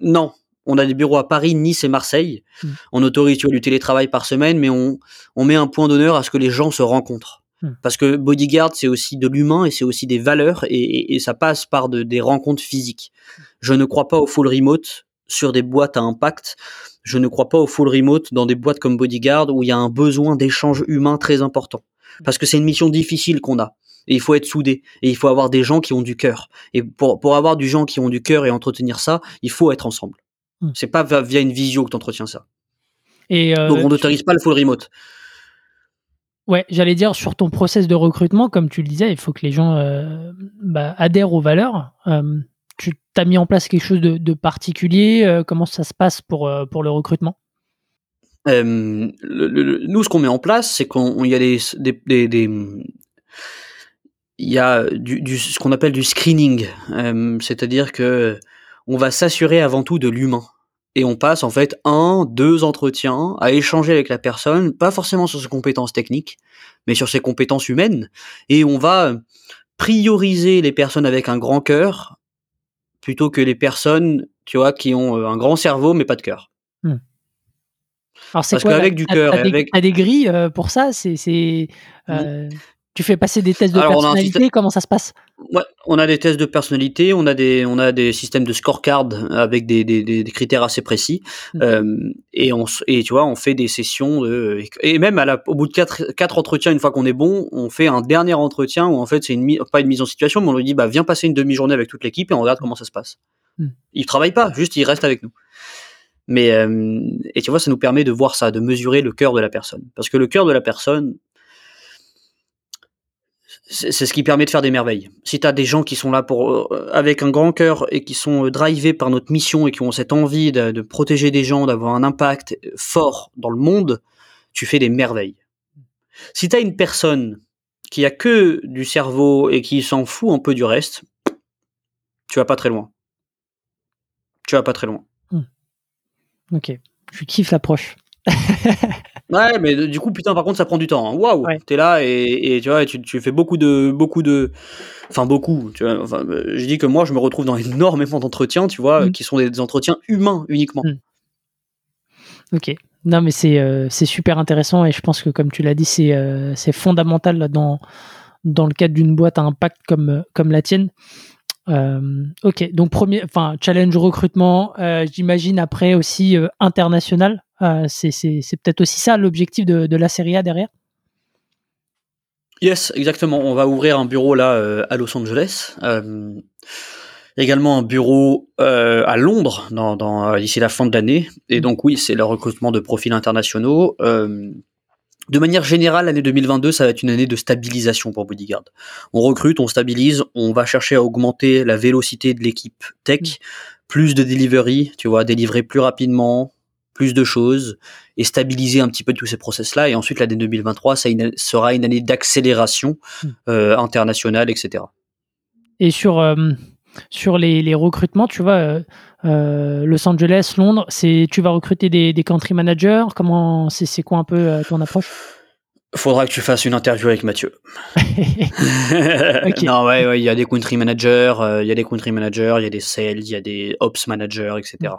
Non, on a des bureaux à Paris, Nice et Marseille. Hmm. On autorise tu vois, du télétravail par semaine, mais on, on met un point d'honneur à ce que les gens se rencontrent. Parce que Bodyguard, c'est aussi de l'humain et c'est aussi des valeurs et, et, ça passe par de, des rencontres physiques. Je ne crois pas au full remote sur des boîtes à impact. Je ne crois pas au full remote dans des boîtes comme Bodyguard où il y a un besoin d'échange humain très important. Parce que c'est une mission difficile qu'on a. Et il faut être soudé. Et il faut avoir des gens qui ont du cœur. Et pour, pour avoir du gens qui ont du cœur et entretenir ça, il faut être ensemble. Hmm. C'est pas via une visio que tu entretiens ça. Et euh, Donc on n'autorise pas le full remote. Ouais, j'allais dire sur ton process de recrutement, comme tu le disais, il faut que les gens euh, bah, adhèrent aux valeurs. Euh, tu as mis en place quelque chose de, particulier Comment ça se passe pour, pour le recrutement? Nous, ce qu'on met en place, c'est qu'il y a des, des, des, il y a du, du ce qu'on appelle du screening, c'est-à-dire que on va s'assurer avant tout de l'humain et on passe en fait un, deux entretiens à échanger avec la personne, pas forcément sur ses compétences techniques, mais sur ses compétences humaines, et on va prioriser les personnes avec un grand cœur plutôt que les personnes, tu vois, qui ont euh, un grand cerveau mais pas de cœur. Hmm. Alors c'est Parce qu'avec du cœur, avec des grilles euh, pour ça, c'est euh, tu fais passer des tests de personnalité, comment ça se passe? Ouais, on a des tests de personnalité, on a des, on a des systèmes de scorecard avec des, des, des critères assez précis, mmh. euh, et on, et tu vois, on fait des sessions de, et même à la, au bout de quatre, quatre entretiens, une fois qu'on est bon, on fait un dernier entretien où en fait c'est une pas une mise en situation, mais on lui dit bah viens passer une demi-journée avec toute l'équipe et on regarde comment ça se passe. Mmh. Il travaille pas, juste il reste avec nous. Mais euh, et tu vois, ça nous permet de voir ça, de mesurer le cœur de la personne, parce que le cœur de la personne, c'est ce qui permet de faire des merveilles. Si tu as des gens qui sont là pour euh, avec un grand cœur et qui sont euh, drivés par notre mission et qui ont cette envie de, protéger des gens, d'avoir un impact fort dans le monde, tu fais des merveilles. Si tu as une personne qui a que du cerveau et qui s'en fout un peu du reste, tu vas pas très loin. Tu vas pas très loin. Hmm. Ok, je kiffe l'approche. Ouais, mais du coup, putain, par contre, ça prend du temps. Hein. Waouh, t'es là et, tu vois, tu, tu, fais beaucoup de, beaucoup de, enfin beaucoup. Tu vois, enfin, euh, je dis que moi, je me retrouve dans énormément d'entretiens, tu vois, mm. qui sont des, entretiens humains uniquement. Mm. Ok. Non, mais c'est euh, c'est super intéressant et je pense que comme tu l'as dit, c'est euh, c'est fondamental dans dans le cadre d'une boîte à impact comme comme la tienne. Ok, donc premier, enfin challenge recrutement, j'imagine après aussi international. c'est peut-être aussi ça l'objectif de, de, la Serie A derrière? Yes, exactement. On va ouvrir un bureau là à Los Angeles également un bureau euh, à Londres dans, euh, d'ici la fin de l'année. Et donc oui, c'est le recrutement de profils internationaux. Euh, de manière générale, l'année 2022, ça va être une année de stabilisation pour Bodyguard. On recrute, on stabilise, on va chercher à augmenter la vélocité de l'équipe tech, mm. plus de delivery, tu vois, délivrer plus rapidement, plus de choses et stabiliser un petit peu tous ces process-là. Et ensuite, l'année 2023, ça sera une année d'accélération mm. euh, internationale, etc. Et sur sur les, recrutements, tu vois, euh, euh, Los Angeles, Londres, c'est tu vas recruter des, country managers? Comment c'est quoi un peu euh, ton approche? Faudra que tu fasses une interview avec Mathieu. Non, ouais, il y a des country managers, il y a des country managers, il y a des sales, il y a des ops managers, etc.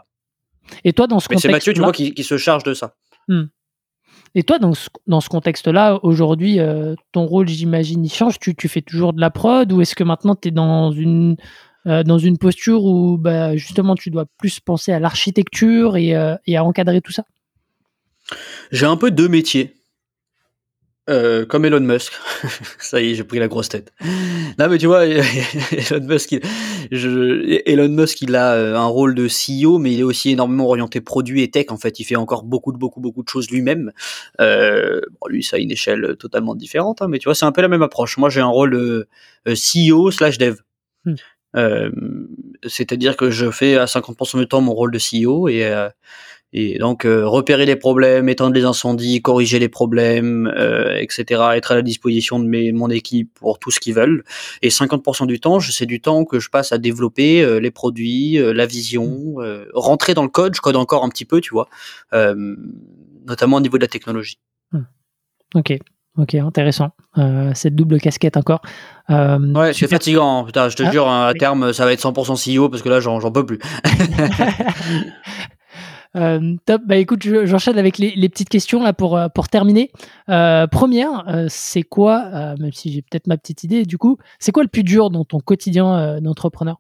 Et toi, dans ce contexte, c'est Mathieu, tu vois, qui, se charge de ça. Hmm. Et toi, dans ce, dans ce contexte-là, aujourd'hui, ton rôle, j'imagine, il change. Tu, tu, fais toujours de la prod ou est-ce que maintenant tu es dans une euh, dans une posture où bah, justement tu dois plus penser à l'architecture et, euh, et, à encadrer tout ça? J'ai un peu deux métiers. Euh, comme Elon Musk. ça y est, j'ai pris la grosse tête. Non, mais tu vois, Elon Musk, il, je, Elon Musk, il a un rôle de CEO, mais il est aussi énormément orienté produit et tech. En fait, il fait encore beaucoup de beaucoup beaucoup de choses lui-même. Euh, bon, lui, ça a une échelle totalement différente, hein, mais tu vois, c'est un peu la même approche. Moi, j'ai un rôle CEO slash dev. Euh, c'est-à-dire que je fais à 50% du temps mon rôle de CEO et euh, et donc euh, repérer les problèmes, éteindre les incendies, corriger les problèmes, etc. Être à la disposition de mon équipe pour tout ce qu'ils veulent. Et 50% du temps, c'est du temps que je passe à développer les produits, la vision, rentrer dans le code. Je code encore un petit peu, tu vois, notamment au niveau de la technologie. Hmm. Ok. Ok, intéressant. Euh, cette double casquette encore. Euh, ouais, c'est fatigant. Hein. Putain, je te ah, jure, hein, à terme, ça va être 100% CEO parce que là, j'en peux plus. Euh, top. Bah écoute, j'enchaîne avec les, petites questions là pour pour terminer. première, c'est quoi, même si j'ai peut-être ma petite idée, du coup, c'est quoi le plus dur dans ton quotidien d'entrepreneur?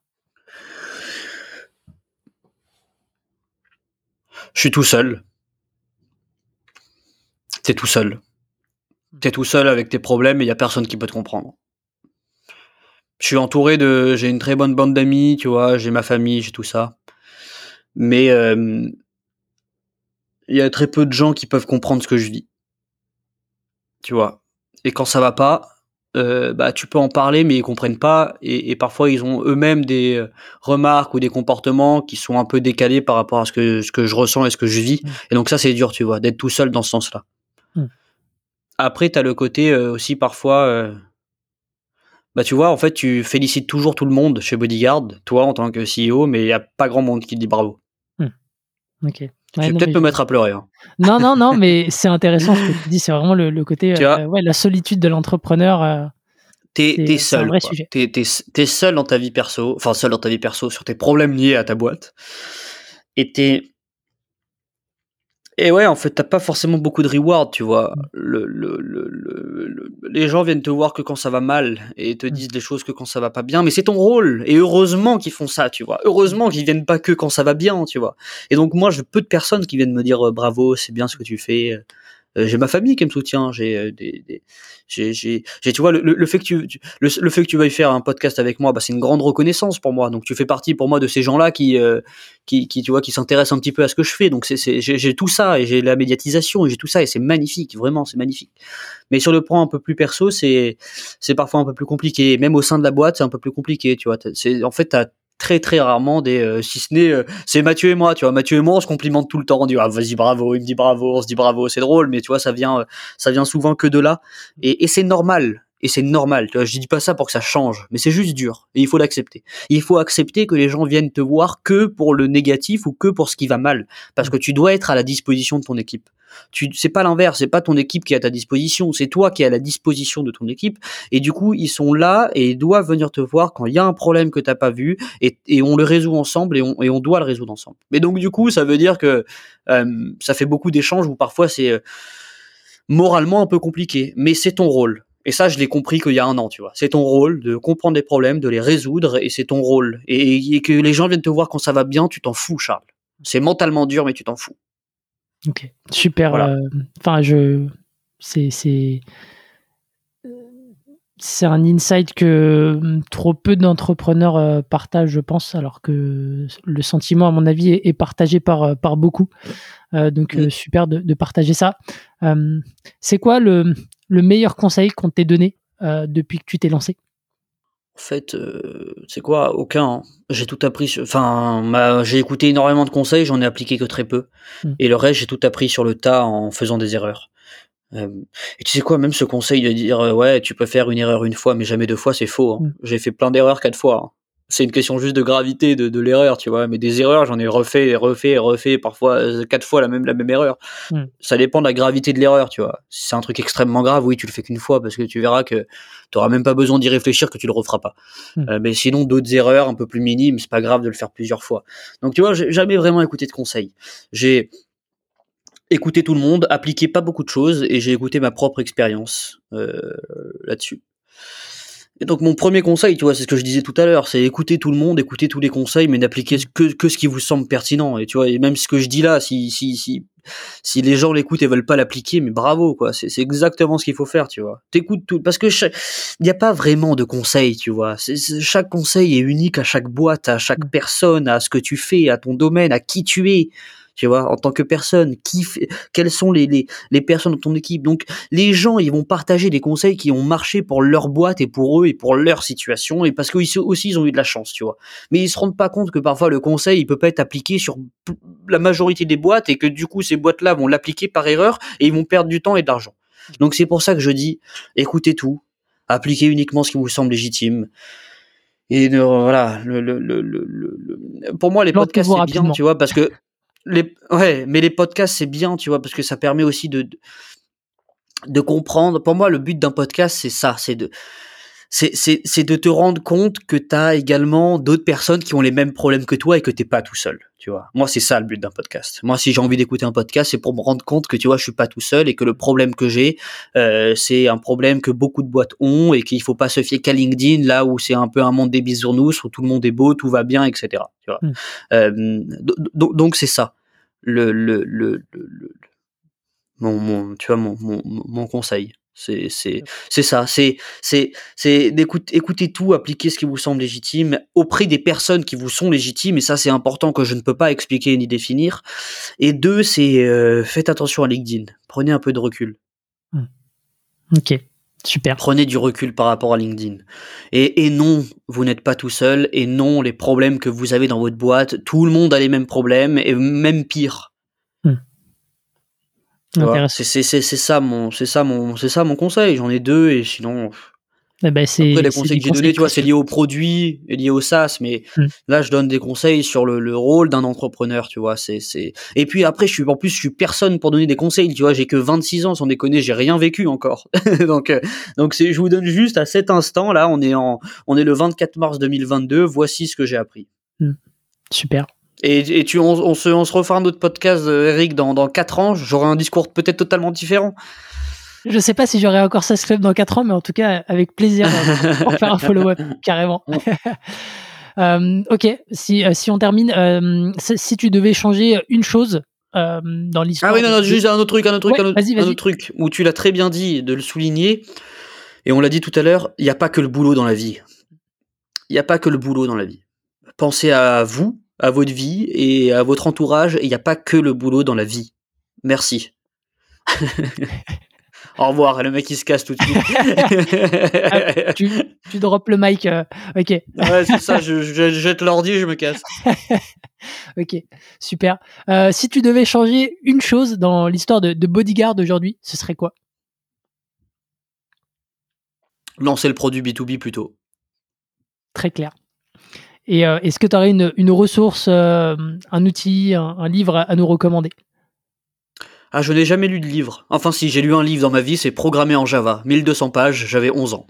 Je suis tout seul. T'es tout seul t'es tout seul avec tes problèmes et il y a personne qui peut te comprendre. Je suis entouré de, j'ai une très bonne bande d'amis, tu vois, j'ai ma famille, j'ai tout ça, mais euh, il y a très peu de gens qui peuvent comprendre ce que je vis, tu vois. Et quand ça va pas, euh, bah tu peux en parler, mais ils comprennent pas, et, parfois ils ont eux-mêmes des euh, remarques ou des comportements qui sont un peu décalés par rapport à ce que ce que je ressens et ce que je vis. Mmh. Et donc ça c'est dur, tu vois, d'être tout seul dans ce sens-là. Après, tu as le côté euh, aussi parfois. Euh, bah, tu vois, en fait, tu félicites toujours tout le monde chez Bodyguard, toi en tant que CEO, mais il n'y a pas grand monde qui te dit bravo. Hmm. Ok. je vais peut-être me mettre à pleurer. Hein. Non, non, non, mais c'est intéressant ce que tu dis. C'est vraiment le, côté, euh, ouais, la solitude de l'entrepreneur. t'es es seul. T'es es, seul dans ta vie perso, enfin seul dans ta vie perso sur tes problèmes liés à ta boîte. Et t'es et ouais, en fait, t'as pas forcément beaucoup de reward, tu vois. Mm. Le, le, le, les gens viennent te voir que quand ça va mal et te mm. disent des choses que quand ça va pas bien, mais c'est ton rôle. Et heureusement qu'ils font ça, tu vois. Heureusement qu'ils viennent pas que quand ça va bien, tu vois. Et donc moi, j'ai peu de personnes qui viennent me dire euh, bravo, c'est bien ce que tu fais. Euh, j'ai ma famille qui me soutient. J'ai euh, des, des j'ai, j'ai, tu vois, le, le, fait que tu, le, le, fait que tu veuilles faire un podcast avec moi, bah, c'est une grande reconnaissance pour moi. Donc, tu fais partie pour moi de ces gens-là qui, euh, qui, qui, tu vois, qui s'intéressent un petit peu à ce que je fais. Donc, c'est, c'est, j'ai, tout ça et j'ai la médiatisation et j'ai tout ça et c'est magnifique, vraiment, c'est magnifique. Mais sur le plan un peu plus perso, c'est, c'est parfois un peu plus compliqué. Même au sein de la boîte, c'est un peu plus compliqué, tu vois. C'est, en fait, t'as très très rarement des euh, si ce n'est euh, c'est Mathieu et moi tu vois. Mathieu et moi on se complimente tout le temps. On dit ah, vas-y bravo il me dit bravo on se dit bravo c'est drôle. Mais tu vois ça vient euh, ça vient souvent que de là. Et, et c'est normal. Et c'est normal. Tu vois je dis pas ça pour que ça change mais c'est juste dur. Et il faut l'accepter. Il faut accepter que les gens viennent te voir que pour le négatif ou que pour ce qui va mal. Parce que tu dois être à la disposition de ton équipe tu, c'est pas l'inverse, c'est pas ton équipe qui est à ta disposition, c'est toi qui es à la disposition de ton équipe. Et du coup, ils sont là et ils doivent venir te voir quand il y a un problème que t'as pas vu et, et, on le résout ensemble et on, et doit le résoudre ensemble. Mais donc du coup, ça veut dire que euh, ça fait beaucoup d'échanges où parfois c'est euh, moralement un peu compliqué, mais c'est ton rôle. Et ça, je l'ai compris qu'il y a un an, tu vois. C'est ton rôle de comprendre les problèmes, de les résoudre, et c'est ton rôle. Et, que les gens viennent te voir quand ça va bien, tu t'en fous, Charles. C'est mentalement dur, mais tu t'en fous. Ok, super. Euh, enfin, je, c'est, c'est, c'est un insight que hum, trop peu d'entrepreneurs euh, partagent, je pense, alors que le sentiment, à mon avis, est, partagé par, euh, par beaucoup. donc, super de, de, partager ça. Hum, c'est quoi le, le meilleur conseil qu'on t'ait donné depuis que tu t'es lancé? En fait, c'est quoi? Aucun. Hein. J'ai tout appris. Enfin, j'ai écouté énormément de conseils, j'en ai appliqué que très peu. Mmh. Et le reste, j'ai tout appris sur le tas en faisant des erreurs. et tu sais quoi, même ce conseil de dire ouais, tu peux faire une erreur une fois, mais jamais deux fois, c'est faux. Hein. Mmh. J'ai fait plein d'erreurs quatre fois. C'est une question juste de gravité de, de l'erreur, tu vois. Mais des erreurs, j'en ai refait et refait et refait, parfois euh, quatre fois la même, la même erreur. Hmm. Ça dépend de la gravité de l'erreur, tu vois. Si c'est un truc extrêmement grave, oui, tu le fais qu'une fois parce que tu verras que tu auras même pas besoin d'y réfléchir, que tu le referas pas. Hmm. Euh, mais sinon, d'autres erreurs un peu plus minimes, c'est pas grave de le faire plusieurs fois. Donc, tu vois, j'ai jamais vraiment écouté de conseils. J'ai écouté tout le monde, appliqué pas beaucoup de choses et j'ai écouté ma propre expérience euh, là-dessus. Et donc mon premier conseil, tu vois, c'est ce que je disais tout à l'heure, c'est écouter tout le monde, écouter tous les conseils, mais n'appliquer que, que ce qui vous semble pertinent. Et tu vois, et même ce que je dis là, si si si si les gens l'écoutent et veulent pas l'appliquer, mais bravo quoi, c'est exactement ce qu'il faut faire, tu vois. T'écoutes tout, parce que il n'y a pas vraiment de conseils, tu vois. chaque conseil est unique à chaque boîte, à chaque personne, à ce que tu fais, à ton domaine, à qui tu es tu vois, en tant que personne, qui fait, quelles sont les, les, les personnes de ton équipe. Donc, les gens, ils vont partager des conseils qui ont marché pour leur boîte et pour eux et pour leur situation et parce qu'ils aussi, ils ont eu de la chance, tu vois. Mais ils se rendent pas compte que parfois le conseil, il peut pas être appliqué sur la majorité des boîtes et que du coup, ces boîtes-là vont l'appliquer par erreur et ils vont perdre du temps et de l'argent. Donc, c'est pour ça que je dis, écoutez tout, appliquez uniquement ce qui vous semble légitime. Et voilà, le, le, le, pour moi, les podcasts, c'est bien, tu vois, parce que ouais, mais les podcasts, c'est bien, tu vois, parce que ça permet aussi de, de comprendre. Pour moi, le but d'un podcast, c'est ça, c'est de, c'est, de te rendre compte que tu as également d'autres personnes qui ont les mêmes problèmes que toi et que t'es pas tout seul, tu vois. Moi, c'est ça le but d'un podcast. Moi, si j'ai envie d'écouter un podcast, c'est pour me rendre compte que, tu vois, je suis pas tout seul et que le problème que j'ai, euh, c'est un problème que beaucoup de boîtes ont et qu'il faut pas se fier qu'à LinkedIn, là où c'est un peu un monde des bisounours, où tout le monde est beau, tout va bien, etc. Tu vois. Mmh. Euh, donc, c'est ça. Le, le, le, le, mon, mon, tu vois, mon, mon, mon conseil. C'est c'est c'est ça. C'est c'est c'est d'écouter écouter tout, appliquer ce qui vous semble légitime auprès des personnes qui vous sont légitimes. Et ça, c'est important que je ne peux pas expliquer ni définir. Et deux, c'est euh, faites attention à LinkedIn. Prenez un peu de recul. Mmh. Ok. Super. Prenez du recul par rapport à LinkedIn. Et, et non, vous n'êtes pas tout seul. Et non, les problèmes que vous avez dans votre boîte, tout le monde a les mêmes problèmes et même pire. C'est ça mon, c'est ça mon, c'est ça mon conseil. J'en ai deux et sinon. Eh ben Après, les conseils que j'ai donnés, tu vois, c'est lié au produit et lié au SaaS, mais hmm. là, je donne des conseils sur le, le rôle d'un entrepreneur, tu vois. C'est, c'est. Et puis après, je suis en plus, je suis personne pour donner des conseils, tu vois. J'ai que 26 ans, sans déconner, j'ai rien vécu encore. donc, euh, donc c'est, je vous donne juste à cet instant là, on est en, on est le 24 mars 2022. Voici ce que j'ai appris. Hmm. Super. Et, tu, on, se, on se refera un autre podcast, euh, Eric, dans, dans 4 ans. J'aurai un discours peut-être totalement différent. Je sais pas si j'aurai encore ça Club dans 4 ans, mais en tout cas, avec plaisir pour faire un follow-up, carrément. euh, ok, si, euh, si on termine, si tu devais changer une chose dans l'histoire. Ah oui, non, non, juste un autre truc, un autre truc, un, autre, un autre truc, où tu l'as très bien dit de le souligner. Et on l'a dit tout à l'heure, il n'y a pas que le boulot dans la vie. Il n'y a pas que le boulot dans la vie. Pensez à vous, à votre vie et à votre entourage. Il n'y a pas que le boulot dans la vie. Merci. Au revoir, le mec il se casse tout de suite. Ah, tu, tu drops le mic, euh, ok. ouais, c'est ça, je, jette l'ordi et je me casse. ok, super. Euh, si tu devais changer une chose dans l'histoire de, de Bodyguard aujourd'hui, ce serait quoi? Lancer le produit B2B plutôt. Très clair. Et euh, est-ce que tu aurais une, une ressource, euh, un outil, un, livre à, nous recommander? Ah, je n'ai jamais lu de livre. Enfin, si, j'ai lu un livre dans ma vie, c'est Programmer en Java, 1200 pages, j'avais 11 ans.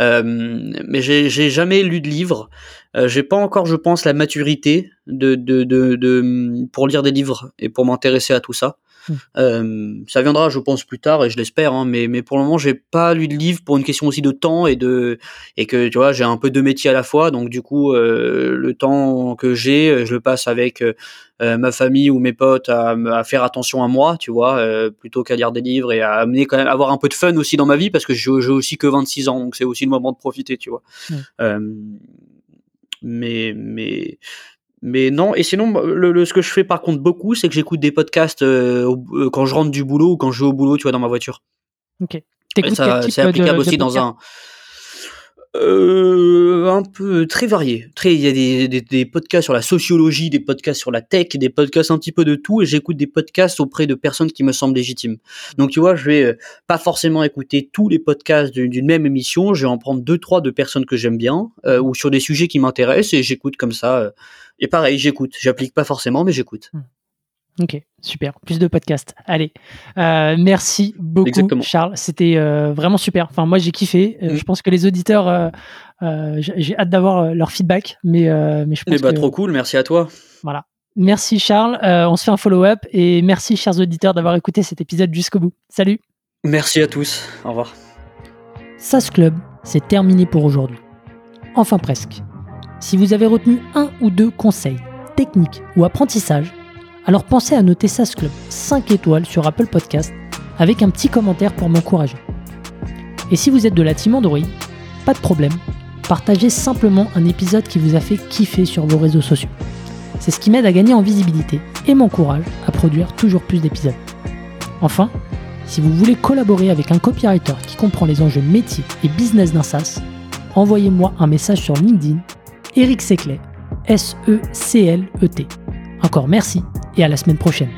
Euh, mais j'ai jamais lu de livre. Euh, j'ai pas encore, je pense, la maturité de, de, de, de, pour lire des livres et pour m'intéresser à tout ça. Mmh. ça viendra, je pense, plus tard et je l'espère. Hein, mais, mais pour le moment, j'ai pas lu de livre pour une question aussi de temps et de et que tu vois, j'ai un peu deux métiers à la fois. Donc du coup, le temps que j'ai, je le passe avec ma famille ou mes potes à, à, faire attention à moi, tu vois, plutôt qu'à lire des livres et à amener quand même avoir un peu de fun aussi dans ma vie parce que j'ai aussi que 26 ans, donc c'est aussi le moment de profiter, tu vois. mais mais mais non, et sinon, le, ce que je fais par contre beaucoup, c'est que j'écoute des podcasts euh, euh, quand je rentre du boulot ou quand je vais au boulot, tu vois, dans ma voiture. Ok. C'est applicable aussi dans un euh, un peu très varié. Très, il y a des, des, podcasts sur la sociologie, des podcasts sur la tech, des podcasts un petit peu de tout, et j'écoute des podcasts auprès de personnes qui me semblent légitimes. Donc tu vois, je vais euh, pas forcément écouter tous les podcasts d'une même émission, je vais en prendre deux trois de personnes que j'aime bien euh, ou sur des sujets qui m'intéressent et j'écoute comme ça. Euh, et pareil, j'écoute. J'applique pas forcément, mais j'écoute. Ok, super. Plus de podcasts. Allez, euh, merci beaucoup, Charles. C'était euh, vraiment super. Enfin, moi, j'ai kiffé. Euh, mm. Je pense que les auditeurs, j'ai hâte d'avoir leur feedback, mais mais je pense eh bah, trop cool. Merci à toi. Voilà. Merci Charles. on se fait un follow-up et merci, chers auditeurs, d'avoir écouté cet épisode jusqu'au bout. Salut. Merci à tous. Au revoir. SAS Club, c'est terminé pour aujourd'hui. Enfin presque. Si vous avez retenu un ou deux conseils, techniques ou apprentissages alors pensez à noter SAS Club 5 étoiles sur Apple Podcast avec un petit commentaire pour m'encourager. Et si vous êtes de la team Android, pas de problème, partagez simplement un épisode qui vous a fait kiffer sur vos réseaux sociaux. C'est ce qui m'aide à gagner en visibilité et m'encourage à produire toujours plus d'épisodes. Enfin, si vous voulez collaborer avec un copywriter qui comprend les enjeux métiers et business d'un SaaS, envoyez-moi un message sur LinkedIn, Eric Seclet, S-E-C-L-E-T. Encore merci et à la semaine prochaine.